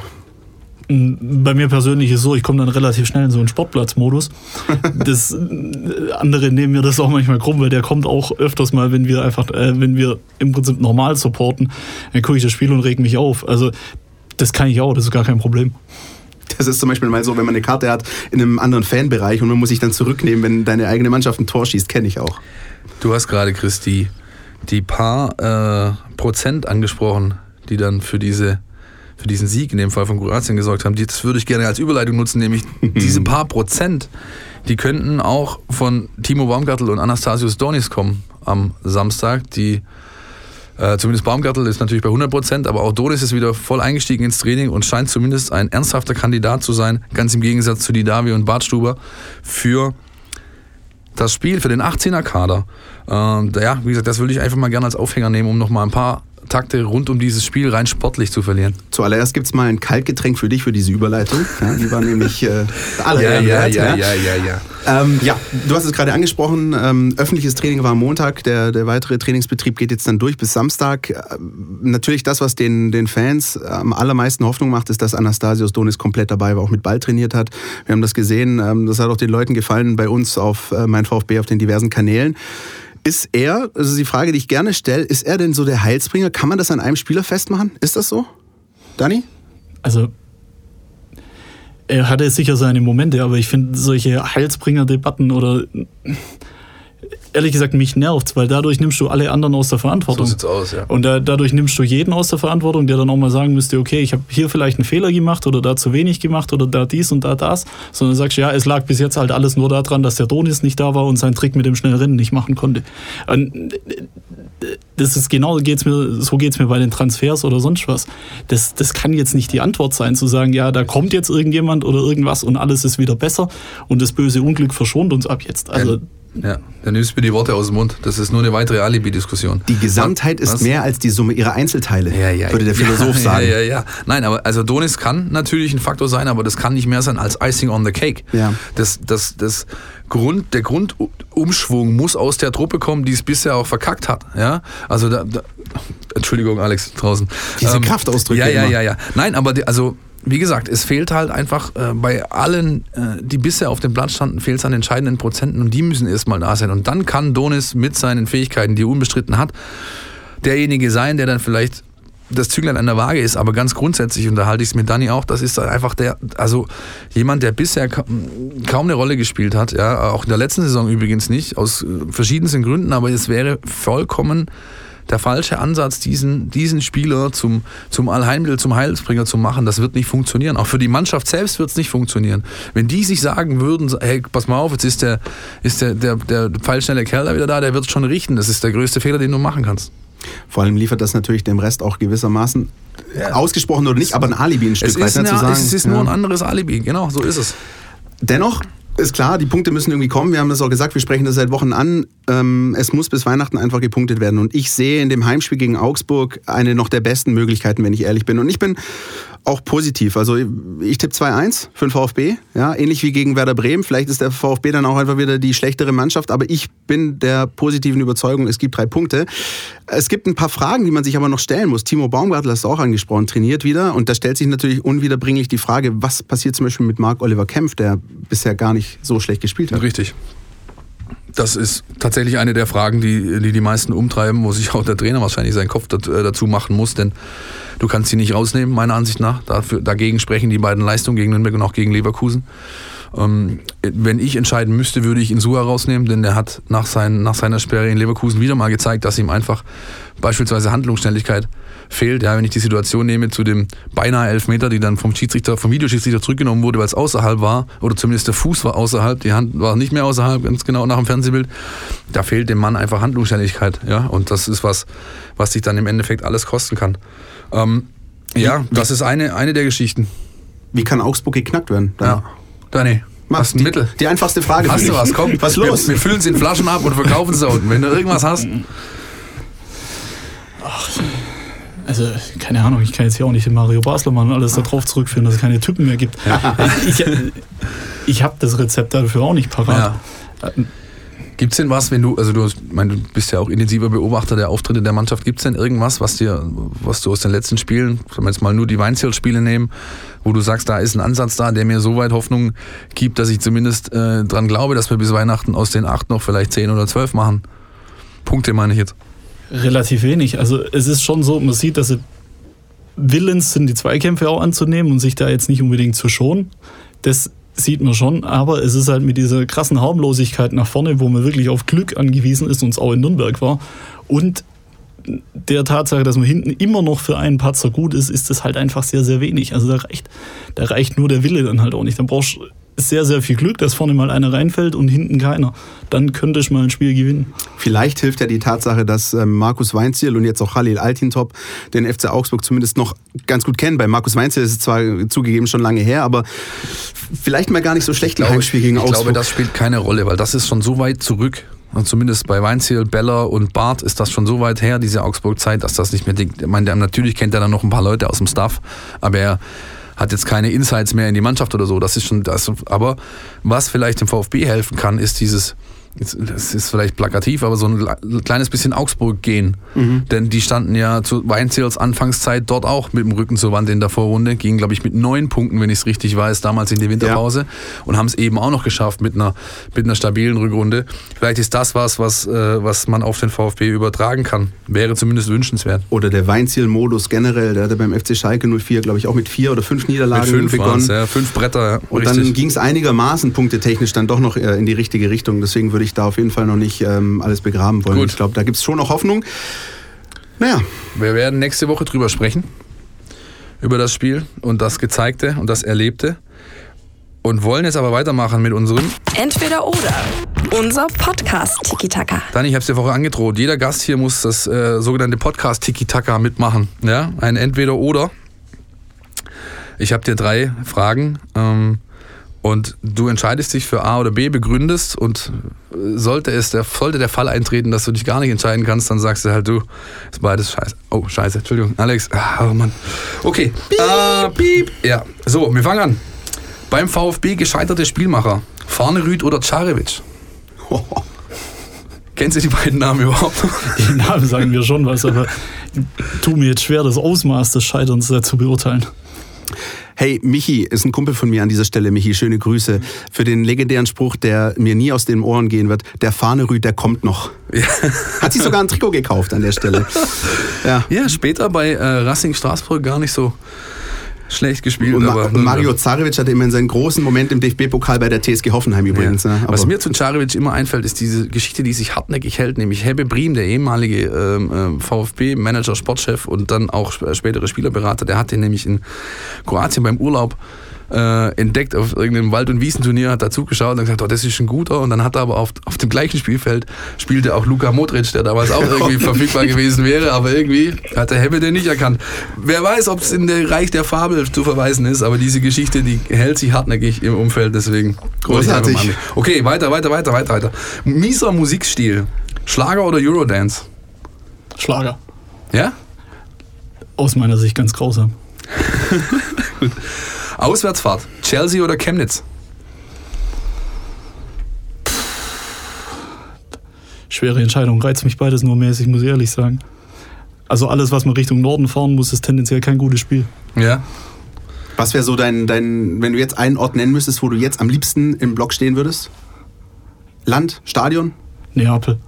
Bei mir persönlich ist es so, ich komme dann relativ schnell in so einen Sportplatzmodus. Das äh, andere nehmen mir das auch manchmal krumm, weil der kommt auch öfters mal, wenn wir einfach, äh, wenn wir im Prinzip normal supporten, dann gucke ich das Spiel und reg mich auf. Also das kann ich auch, das ist gar kein Problem. Das ist zum Beispiel mal so, wenn man eine Karte hat in einem anderen Fanbereich und man muss sich dann zurücknehmen, wenn deine eigene Mannschaft ein Tor schießt, kenne ich auch. Du hast gerade, Christi, die paar äh, Prozent angesprochen, die dann für diese für diesen Sieg in dem Fall von Kroatien gesorgt haben. Das würde ich gerne als Überleitung nutzen, nämlich diese paar Prozent, die könnten auch von Timo Baumgartel und Anastasius Donis kommen am Samstag. Die äh, zumindest Baumgartel ist natürlich bei 100 Prozent, aber auch Donis ist wieder voll eingestiegen ins Training und scheint zumindest ein ernsthafter Kandidat zu sein, ganz im Gegensatz zu Didavi und Bartstuber, für das Spiel, für den 18er-Kader. Äh, ja, wie gesagt, das würde ich einfach mal gerne als Aufhänger nehmen, um nochmal ein paar Takte rund um dieses Spiel rein sportlich zu verlieren. Zuallererst gibt es mal ein Kaltgetränk für dich für diese Überleitung. Ja, die war nämlich äh, alle ja, ja, ja, ja, ja, ja, ähm, ja, du hast es gerade angesprochen. Ähm, öffentliches Training war am Montag. Der, der weitere Trainingsbetrieb geht jetzt dann durch bis Samstag. Äh, natürlich das, was den, den Fans am allermeisten Hoffnung macht, ist, dass Anastasios Donis komplett dabei war, auch mit Ball trainiert hat. Wir haben das gesehen. Ähm, das hat auch den Leuten gefallen bei uns auf äh, mein VfB auf den diversen Kanälen. Ist er, also die Frage, die ich gerne stelle, ist er denn so der Heilsbringer? Kann man das an einem Spieler festmachen? Ist das so? Dani? Also, er hatte sicher seine Momente, aber ich finde solche Heilsbringer-Debatten oder ehrlich gesagt, mich nervt, weil dadurch nimmst du alle anderen aus der Verantwortung. So sieht's aus, ja. Und da, dadurch nimmst du jeden aus der Verantwortung, der dann auch mal sagen müsste, okay, ich habe hier vielleicht einen Fehler gemacht oder da zu wenig gemacht oder da dies und da das, sondern sagst, ja, es lag bis jetzt halt alles nur daran, dass der Donis nicht da war und seinen Trick mit dem Schnellrennen nicht machen konnte. Und das ist genau geht's mir, so geht es mir bei den Transfers oder sonst was. Das, das kann jetzt nicht die Antwort sein, zu sagen, ja, da kommt jetzt irgendjemand oder irgendwas und alles ist wieder besser und das böse Unglück verschont uns ab jetzt. Also, Ja, dann nimmst du mir die Worte aus dem Mund. Das ist nur eine weitere Alibi-Diskussion. Die Gesamtheit ist Was? mehr als die Summe ihrer Einzelteile, Ja, ja, würde der Philosoph ja, sagen. Ja, ja, ja. Nein, aber also Donis kann natürlich ein Faktor sein, aber das kann nicht mehr sein als Icing on the Cake. Ja. Das, das, das Grund, der Grundumschwung muss aus der Truppe kommen, die es bisher auch verkackt hat. Ja, also da, da Entschuldigung, Alex draußen. Diese Kraftausdrücke Ja, ja, ja, ja. Nein, aber die, also wie gesagt, es fehlt halt einfach äh, bei allen, äh, die bisher auf dem Blatt standen, fehlt es an entscheidenden Prozenten und die müssen erstmal da sein. Und dann kann Donis mit seinen Fähigkeiten, die er unbestritten hat, derjenige sein, der dann vielleicht das Züglein an der Waage ist, aber ganz grundsätzlich, und da halte ich es mit Dani auch, das ist einfach der, also jemand, der bisher ka kaum eine Rolle gespielt hat, ja, auch in der letzten Saison übrigens nicht, aus äh, verschiedensten Gründen, aber es wäre vollkommen der falsche Ansatz, diesen, diesen Spieler zum, zum Allheilmittel, zum Heilsbringer zu machen, das wird nicht funktionieren. Auch für die Mannschaft selbst wird es nicht funktionieren. Wenn die sich sagen würden, hey, pass mal auf, jetzt ist der, ist der, der, der pfeilschnelle Kerl da wieder da, der wird es schon richten. Das ist der größte Fehler, den du machen kannst. Vor allem liefert das natürlich dem Rest auch gewissermaßen ausgesprochen oder nicht, aber ein Alibi ein Stück Es weit ist, ne, zu sagen. es ist ja. nur ein anderes Alibi, genau, so ist es. Dennoch ist klar, die Punkte müssen irgendwie kommen. Wir haben das auch gesagt, wir sprechen das seit Wochen an. Ähm, es muss bis Weihnachten einfach gepunktet werden. Und ich sehe in dem Heimspiel gegen Augsburg eine noch der besten Möglichkeiten, wenn ich ehrlich bin. Und ich bin auch positiv. Also ich tippe 2-1 für den VfB. Ja, ähnlich wie gegen Werder Bremen. Vielleicht ist der VfB dann auch einfach wieder die schlechtere Mannschaft. Aber ich bin der positiven Überzeugung, es gibt drei Punkte. Es gibt ein paar Fragen, die man sich aber noch stellen muss. Timo Baumgartl hast du auch angesprochen, trainiert wieder. Und da stellt sich natürlich unwiederbringlich die Frage, was passiert zum Beispiel mit Marc Oliver Kempf, der bisher gar nicht so schlecht gespielt hat. Richtig. Das ist tatsächlich eine der Fragen, die, die die meisten umtreiben, wo sich auch der Trainer wahrscheinlich seinen Kopf äh, dazu machen muss, denn du kannst sie nicht rausnehmen, meiner Ansicht nach. Dafür, dagegen sprechen die beiden Leistungen gegen Nürnberg und auch gegen Leverkusen. Ähm, wenn ich entscheiden müsste, würde ich Insua rausnehmen, denn der hat nach, sein, nach seiner Sperre in Leverkusen wieder mal gezeigt, dass ihm einfach beispielsweise Handlungsschnelligkeit fehlt. Ja, wenn ich die Situation nehme zu dem beinahe Elfmeter, die dann vom Schiedsrichter, vom Videoschiedsrichter zurückgenommen wurde, weil es außerhalb war, oder zumindest der Fuß war außerhalb, die Hand war nicht mehr außerhalb, ganz genau nach dem Fernsehbild, da fehlt dem Mann einfach Handlungsschnelligkeit. Ja, und das ist was, was sich dann im Endeffekt alles kosten kann. Ähm, ja, das ist eine, eine der Geschichten. Wie kann Augsburg geknackt werden? Dann Ja. Dani, Mach hast du ein die, Mittel? Die einfachste Frage. Hast du was? Komm, Was los? Wir, wir füllen es in Flaschen ab und verkaufen es da unten. Wenn du irgendwas hast. Also, keine Ahnung, ich kann jetzt hier auch nicht den Mario Baslermann alles darauf zurückführen, dass es keine Typen mehr gibt. ich ich habe das Rezept dafür auch nicht parat. Gibt es denn was, wenn du, also du, meine, du bist ja auch intensiver Beobachter der Auftritte der Mannschaft, gibt es denn irgendwas, was dir, was du aus den letzten Spielen, wenn wir jetzt mal nur die Weinziel-Spiele nehmen, wo du sagst, da ist ein Ansatz da, der mir so weit Hoffnung gibt, dass ich zumindest äh, dran glaube, dass wir bis Weihnachten aus den acht noch vielleicht zehn oder zwölf machen? Punkte meine ich jetzt. Relativ wenig. Also es ist schon so, man sieht, dass sie willens sind, die Zweikämpfe auch anzunehmen und sich da jetzt nicht unbedingt zu schonen. Das sieht man schon, aber es ist halt mit dieser krassen Harmlosigkeit nach vorne, wo man wirklich auf Glück angewiesen ist und es auch in Nürnberg war. Und der Tatsache, dass man hinten immer noch für einen Patzer gut ist, ist das halt einfach sehr, sehr wenig. Also da reicht, da reicht nur der Wille dann halt auch nicht. Dann brauchst du sehr, sehr viel Glück, dass vorne mal einer reinfällt und hinten keiner. Dann könnte ich mal ein Spiel gewinnen. Vielleicht hilft ja die Tatsache, dass ähm, Markus Weinziel und jetzt auch Khalil Altintop den FC Augsburg zumindest noch ganz gut kennen. Bei Markus Weinziel ist es zwar zugegeben schon lange her, aber vielleicht mal gar nicht so schlecht ein Heimspiel gegen ich Augsburg. glaube, das spielt keine Rolle, weil das ist schon so weit zurück. Und zumindest bei Weinziel, Beller und Barth ist das schon so weit her, diese Augsburg-Zeit, dass das nicht mehr. Ich meine, natürlich kennt er dann noch ein paar Leute aus dem Staff, aber er hat jetzt keine Insights mehr in die Mannschaft oder so. Das ist schon das. Aber was vielleicht dem VfB helfen kann, ist dieses. Das ist vielleicht plakativ, aber so ein le- kleines bisschen Augsburg gehen. Denn die standen ja zu Weinziels Anfangszeit dort auch mit dem Rücken zur Wand in der Vorrunde, gingen, glaube ich, mit neun Punkten, wenn ich es richtig weiß, damals in die Winterpause und haben es eben auch noch geschafft mit einer, mit einer stabilen Rückrunde. Vielleicht ist das was, was, äh, was man auf den VfB übertragen kann. Wäre zumindest wünschenswert. Oder der Weinziel-Modus generell, der hatte beim FC Schalke 04, glaube ich, auch mit vier oder fünf Niederlagen Mit fünf begonnen. ja, fünf Bretter, ja, Und dann ging es einigermaßen punktetechnisch dann doch noch äh, in die richtige Richtung. Deswegen würde ich da auf jeden Fall noch nicht ähm, alles begraben wollen. Gut. Ich glaube, da gibt es schon noch Hoffnung. Naja, Wir werden nächste Woche drüber sprechen. Über das Spiel und das Gezeigte und das Erlebte. Und wollen jetzt aber weitermachen mit unserem. Entweder oder. Unser Podcast Tiki Taka. Dani, ich habe es dir vorher angedroht. Jeder Gast hier muss das äh, sogenannte Podcast Tiki-Taka mitmachen. Ja? Ein Entweder-Oder. Ich habe dir drei Fragen. Ähm, und du entscheidest dich für A oder B, begründest und sollte es der, sollte der Fall eintreten, dass du dich gar nicht entscheiden kannst, dann sagst du halt, du, ist beides scheiße. Oh, scheiße, Entschuldigung, Alex. Ah, oh Mann. Okay. Piep. Äh, piep. Ja, so, wir fangen an. Beim VfB gescheiterte Spielmacher. Farnerüth oder Czarevic? Oh. Kennst du die beiden Namen überhaupt? Die Namen sagen mir schon was, aber tu mir jetzt schwer, das Ausmaß des Scheiterns da zu beurteilen. Hey, Michi ist ein Kumpel von mir an dieser Stelle. Michi, schöne Grüße. Für den legendären Spruch, der mir nie aus den Ohren gehen wird. Der Fahnerüd, der kommt noch. Ja. Hat sich sogar ein Trikot gekauft an der Stelle. Ja. Ja, später bei äh, Racing Straßburg gar nicht so schlecht gespielt. Und aber Ma Mario Zarevic hatte immerhin seinen großen Moment im DFB-Pokal bei der TSG Hoffenheim übrigens. Ja. Ne? Aber Was mir zu Czarevic immer einfällt, ist diese Geschichte, die sich hartnäckig hält, nämlich Hebbe Briem, der ehemalige ähm, äh, VfB-Manager, Sportchef und dann auch sp- spätere Spielerberater, der hat den nämlich in Kroatien beim Urlaub äh, entdeckt auf irgendeinem Wald- und Wiesenturnier, hat da zugeschaut und gesagt, oh, das ist ein guter. Und dann hat er aber auf, auf dem gleichen Spielfeld spielte auch Luka Modric, der damals auch irgendwie verfügbar gewesen wäre, aber irgendwie hat der Hebbe den nicht erkannt. Wer weiß, ob es in der Reich der Fabel zu verweisen ist, aber diese Geschichte, die hält sich hartnäckig im Umfeld, deswegen Großartig. Okay, weiter, weiter, weiter, weiter, weiter. Mieser Musikstil. Schlager oder Eurodance? Schlager. Ja? Aus meiner Sicht ganz grausam. Auswärtsfahrt. Chelsea oder Chemnitz? Schwere Entscheidung. Reizt mich beides nur mäßig, muss ich ehrlich sagen. Also alles, was man Richtung Norden fahren muss, ist tendenziell kein gutes Spiel. Ja. Was wäre so dein, dein, wenn du jetzt einen Ort nennen müsstest, wo du jetzt am liebsten im Block stehen würdest? Land, Stadion? Neapel.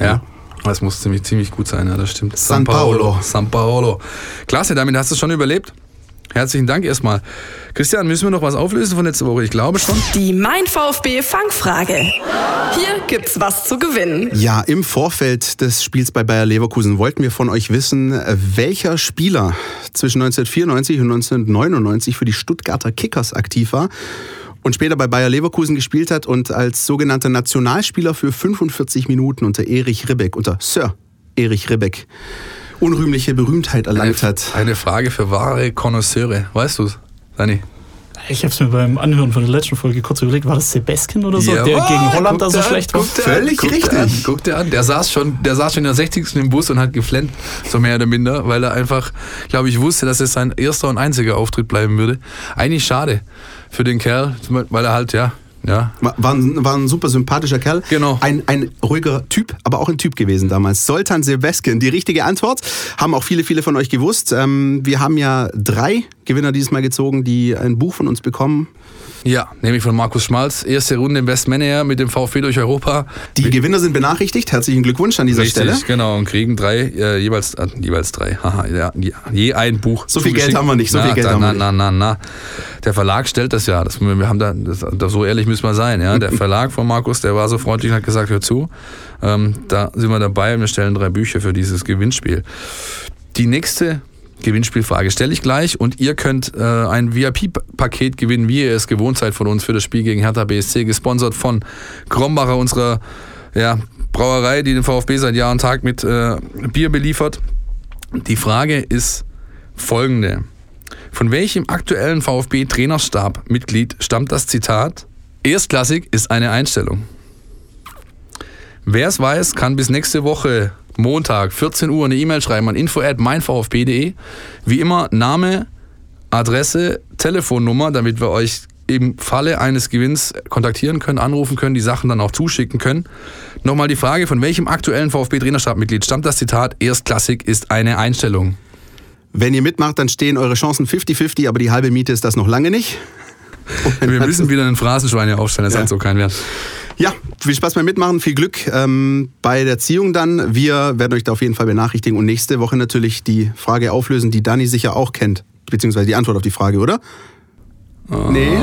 Ja. Das muss ziemlich, ziemlich gut sein, ja, das stimmt. San Paolo. San Paolo. Klasse, damit hast du es schon überlebt. Herzlichen Dank erstmal. Christian, müssen wir noch was auflösen von letzter Woche? Ich glaube schon. Die Mein VfB Fangfrage. Hier gibt's was zu gewinnen. Ja, im Vorfeld des Spiels bei Bayer Leverkusen wollten wir von euch wissen, welcher Spieler zwischen 1994 und 1999 für die Stuttgarter Kickers aktiv war und später bei Bayer Leverkusen gespielt hat und als sogenannter Nationalspieler für 45 Minuten unter Erich Ribbeck, unter Sir Erich Ribbeck, unrühmliche Berühmtheit erlangt hat. Eine Frage für wahre Konnoisseure. Weißt du's, Dani? Ich habe es mir beim Anhören von der letzten Folge kurz überlegt, war das Sebeskin oder so, der Jawohl, gegen Holland da so dir schlecht an, war? Völlig an, guck richtig. An, guck dir an. Der saß, schon, der saß schon in der 60. im Bus und hat geflennt, so mehr oder minder, weil er einfach, glaube ich, wusste, dass es sein erster und einziger Auftritt bleiben würde. Eigentlich schade für den Kerl, weil er halt, ja, ja, War, ein, war ein super sympathischer Kerl. Genau. Ein, ein ruhiger Typ, aber auch ein Typ gewesen damals. Soltan Sebeskin, die richtige Antwort. Haben auch viele, viele von euch gewusst. Ähm, wir haben ja drei Gewinner dieses Mal gezogen, die ein Buch von uns bekommen. Ja, nämlich von Markus Schmalz. Erste Runde im Westmanager mit dem VfB durch Europa. Die Gewinner sind benachrichtigt. Herzlichen Glückwunsch an dieser Richtig, Stelle. genau. Und kriegen drei, äh, jeweils, äh, jeweils drei. Haha, ja, je- ein Buch. So viel Geld haben wir nicht, so na, viel Geld da, haben wir na, na, na, na. Der Verlag stellt das ja. Das, wir haben da, das, das, so ehrlich müssen wir sein. Ja? Der Verlag von Markus, der war so freundlich und hat gesagt, hör zu, ähm, da sind wir dabei und wir stellen drei Bücher für dieses Gewinnspiel. Die nächste Gewinnspielfrage stelle ich gleich und ihr könnt äh, ein VIP-Paket gewinnen, wie ihr es gewohnt seid von uns für das Spiel gegen Hertha BSC, gesponsert von Krombacher, unserer ja, Brauerei, die den VfB seit Jahr und Tag mit äh, Bier beliefert. Die Frage ist folgende. Von welchem aktuellen VfB-Trainerstab-Mitglied stammt das Zitat? Erstklassig ist eine Einstellung. Wer es weiß, kann bis nächste Woche Montag 14 Uhr eine E-Mail schreiben an info@meinvfb.de. Wie immer Name, Adresse, Telefonnummer, damit wir euch im Falle eines Gewinns kontaktieren können, anrufen können, die Sachen dann auch zuschicken können. Nochmal die Frage, von welchem aktuellen VfB-Trainerstabmitglied stammt das Zitat Erstklassig ist eine Einstellung? Wenn ihr mitmacht, dann stehen eure Chancen 50-50, aber die halbe Miete ist das noch lange nicht. Wir müssen wieder einen Phrasenschwein hier aufstellen, das Ja. hat so keinen Wert. Ja, viel Spaß beim Mitmachen, viel Glück ähm, bei der Ziehung dann. Wir werden euch da auf jeden Fall benachrichtigen und nächste Woche natürlich die Frage auflösen, die Dani sicher auch kennt. Beziehungsweise die Antwort auf die Frage, oder? Nee.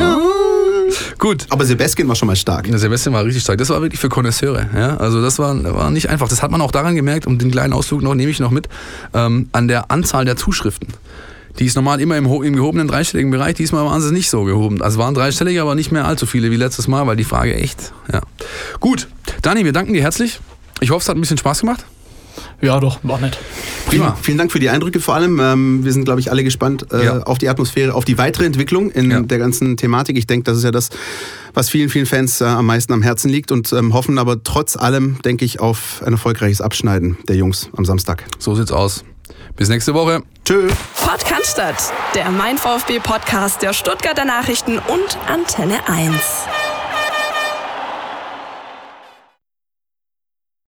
Gut. Aber Sebeskin war schon mal stark. Der Sebastian war richtig stark. Das war wirklich für Konnoisseure. Ja? Also das war, war nicht einfach. Das hat man auch daran gemerkt, und den kleinen Ausflug noch nehme ich noch mit, ähm, an der Anzahl der Zuschriften. Die ist normal immer im, im gehobenen dreistelligen Bereich. Diesmal waren sie nicht so gehoben. Also waren dreistellig, aber nicht mehr allzu viele wie letztes Mal, weil die Frage echt. Ja. Gut, Dani, wir danken dir herzlich. Ich hoffe, es hat ein bisschen Spaß gemacht. Ja, doch, war nett. Prima. Vielen, vielen Dank für die Eindrücke vor allem. Ähm, wir sind, glaube ich, alle gespannt äh, Ja. auf die Atmosphäre, auf die weitere Entwicklung in Ja. der ganzen Thematik. Ich denke, das ist ja das, was vielen, vielen Fans äh, am meisten am Herzen liegt und ähm, hoffen aber trotz allem, denke ich, auf ein erfolgreiches Abschneiden der Jungs am Samstag. So sieht's aus. Bis nächste Woche. Tschö. Pott Cannstatt, der Mein VfB Podcast der Stuttgarter Nachrichten und Antenne 1.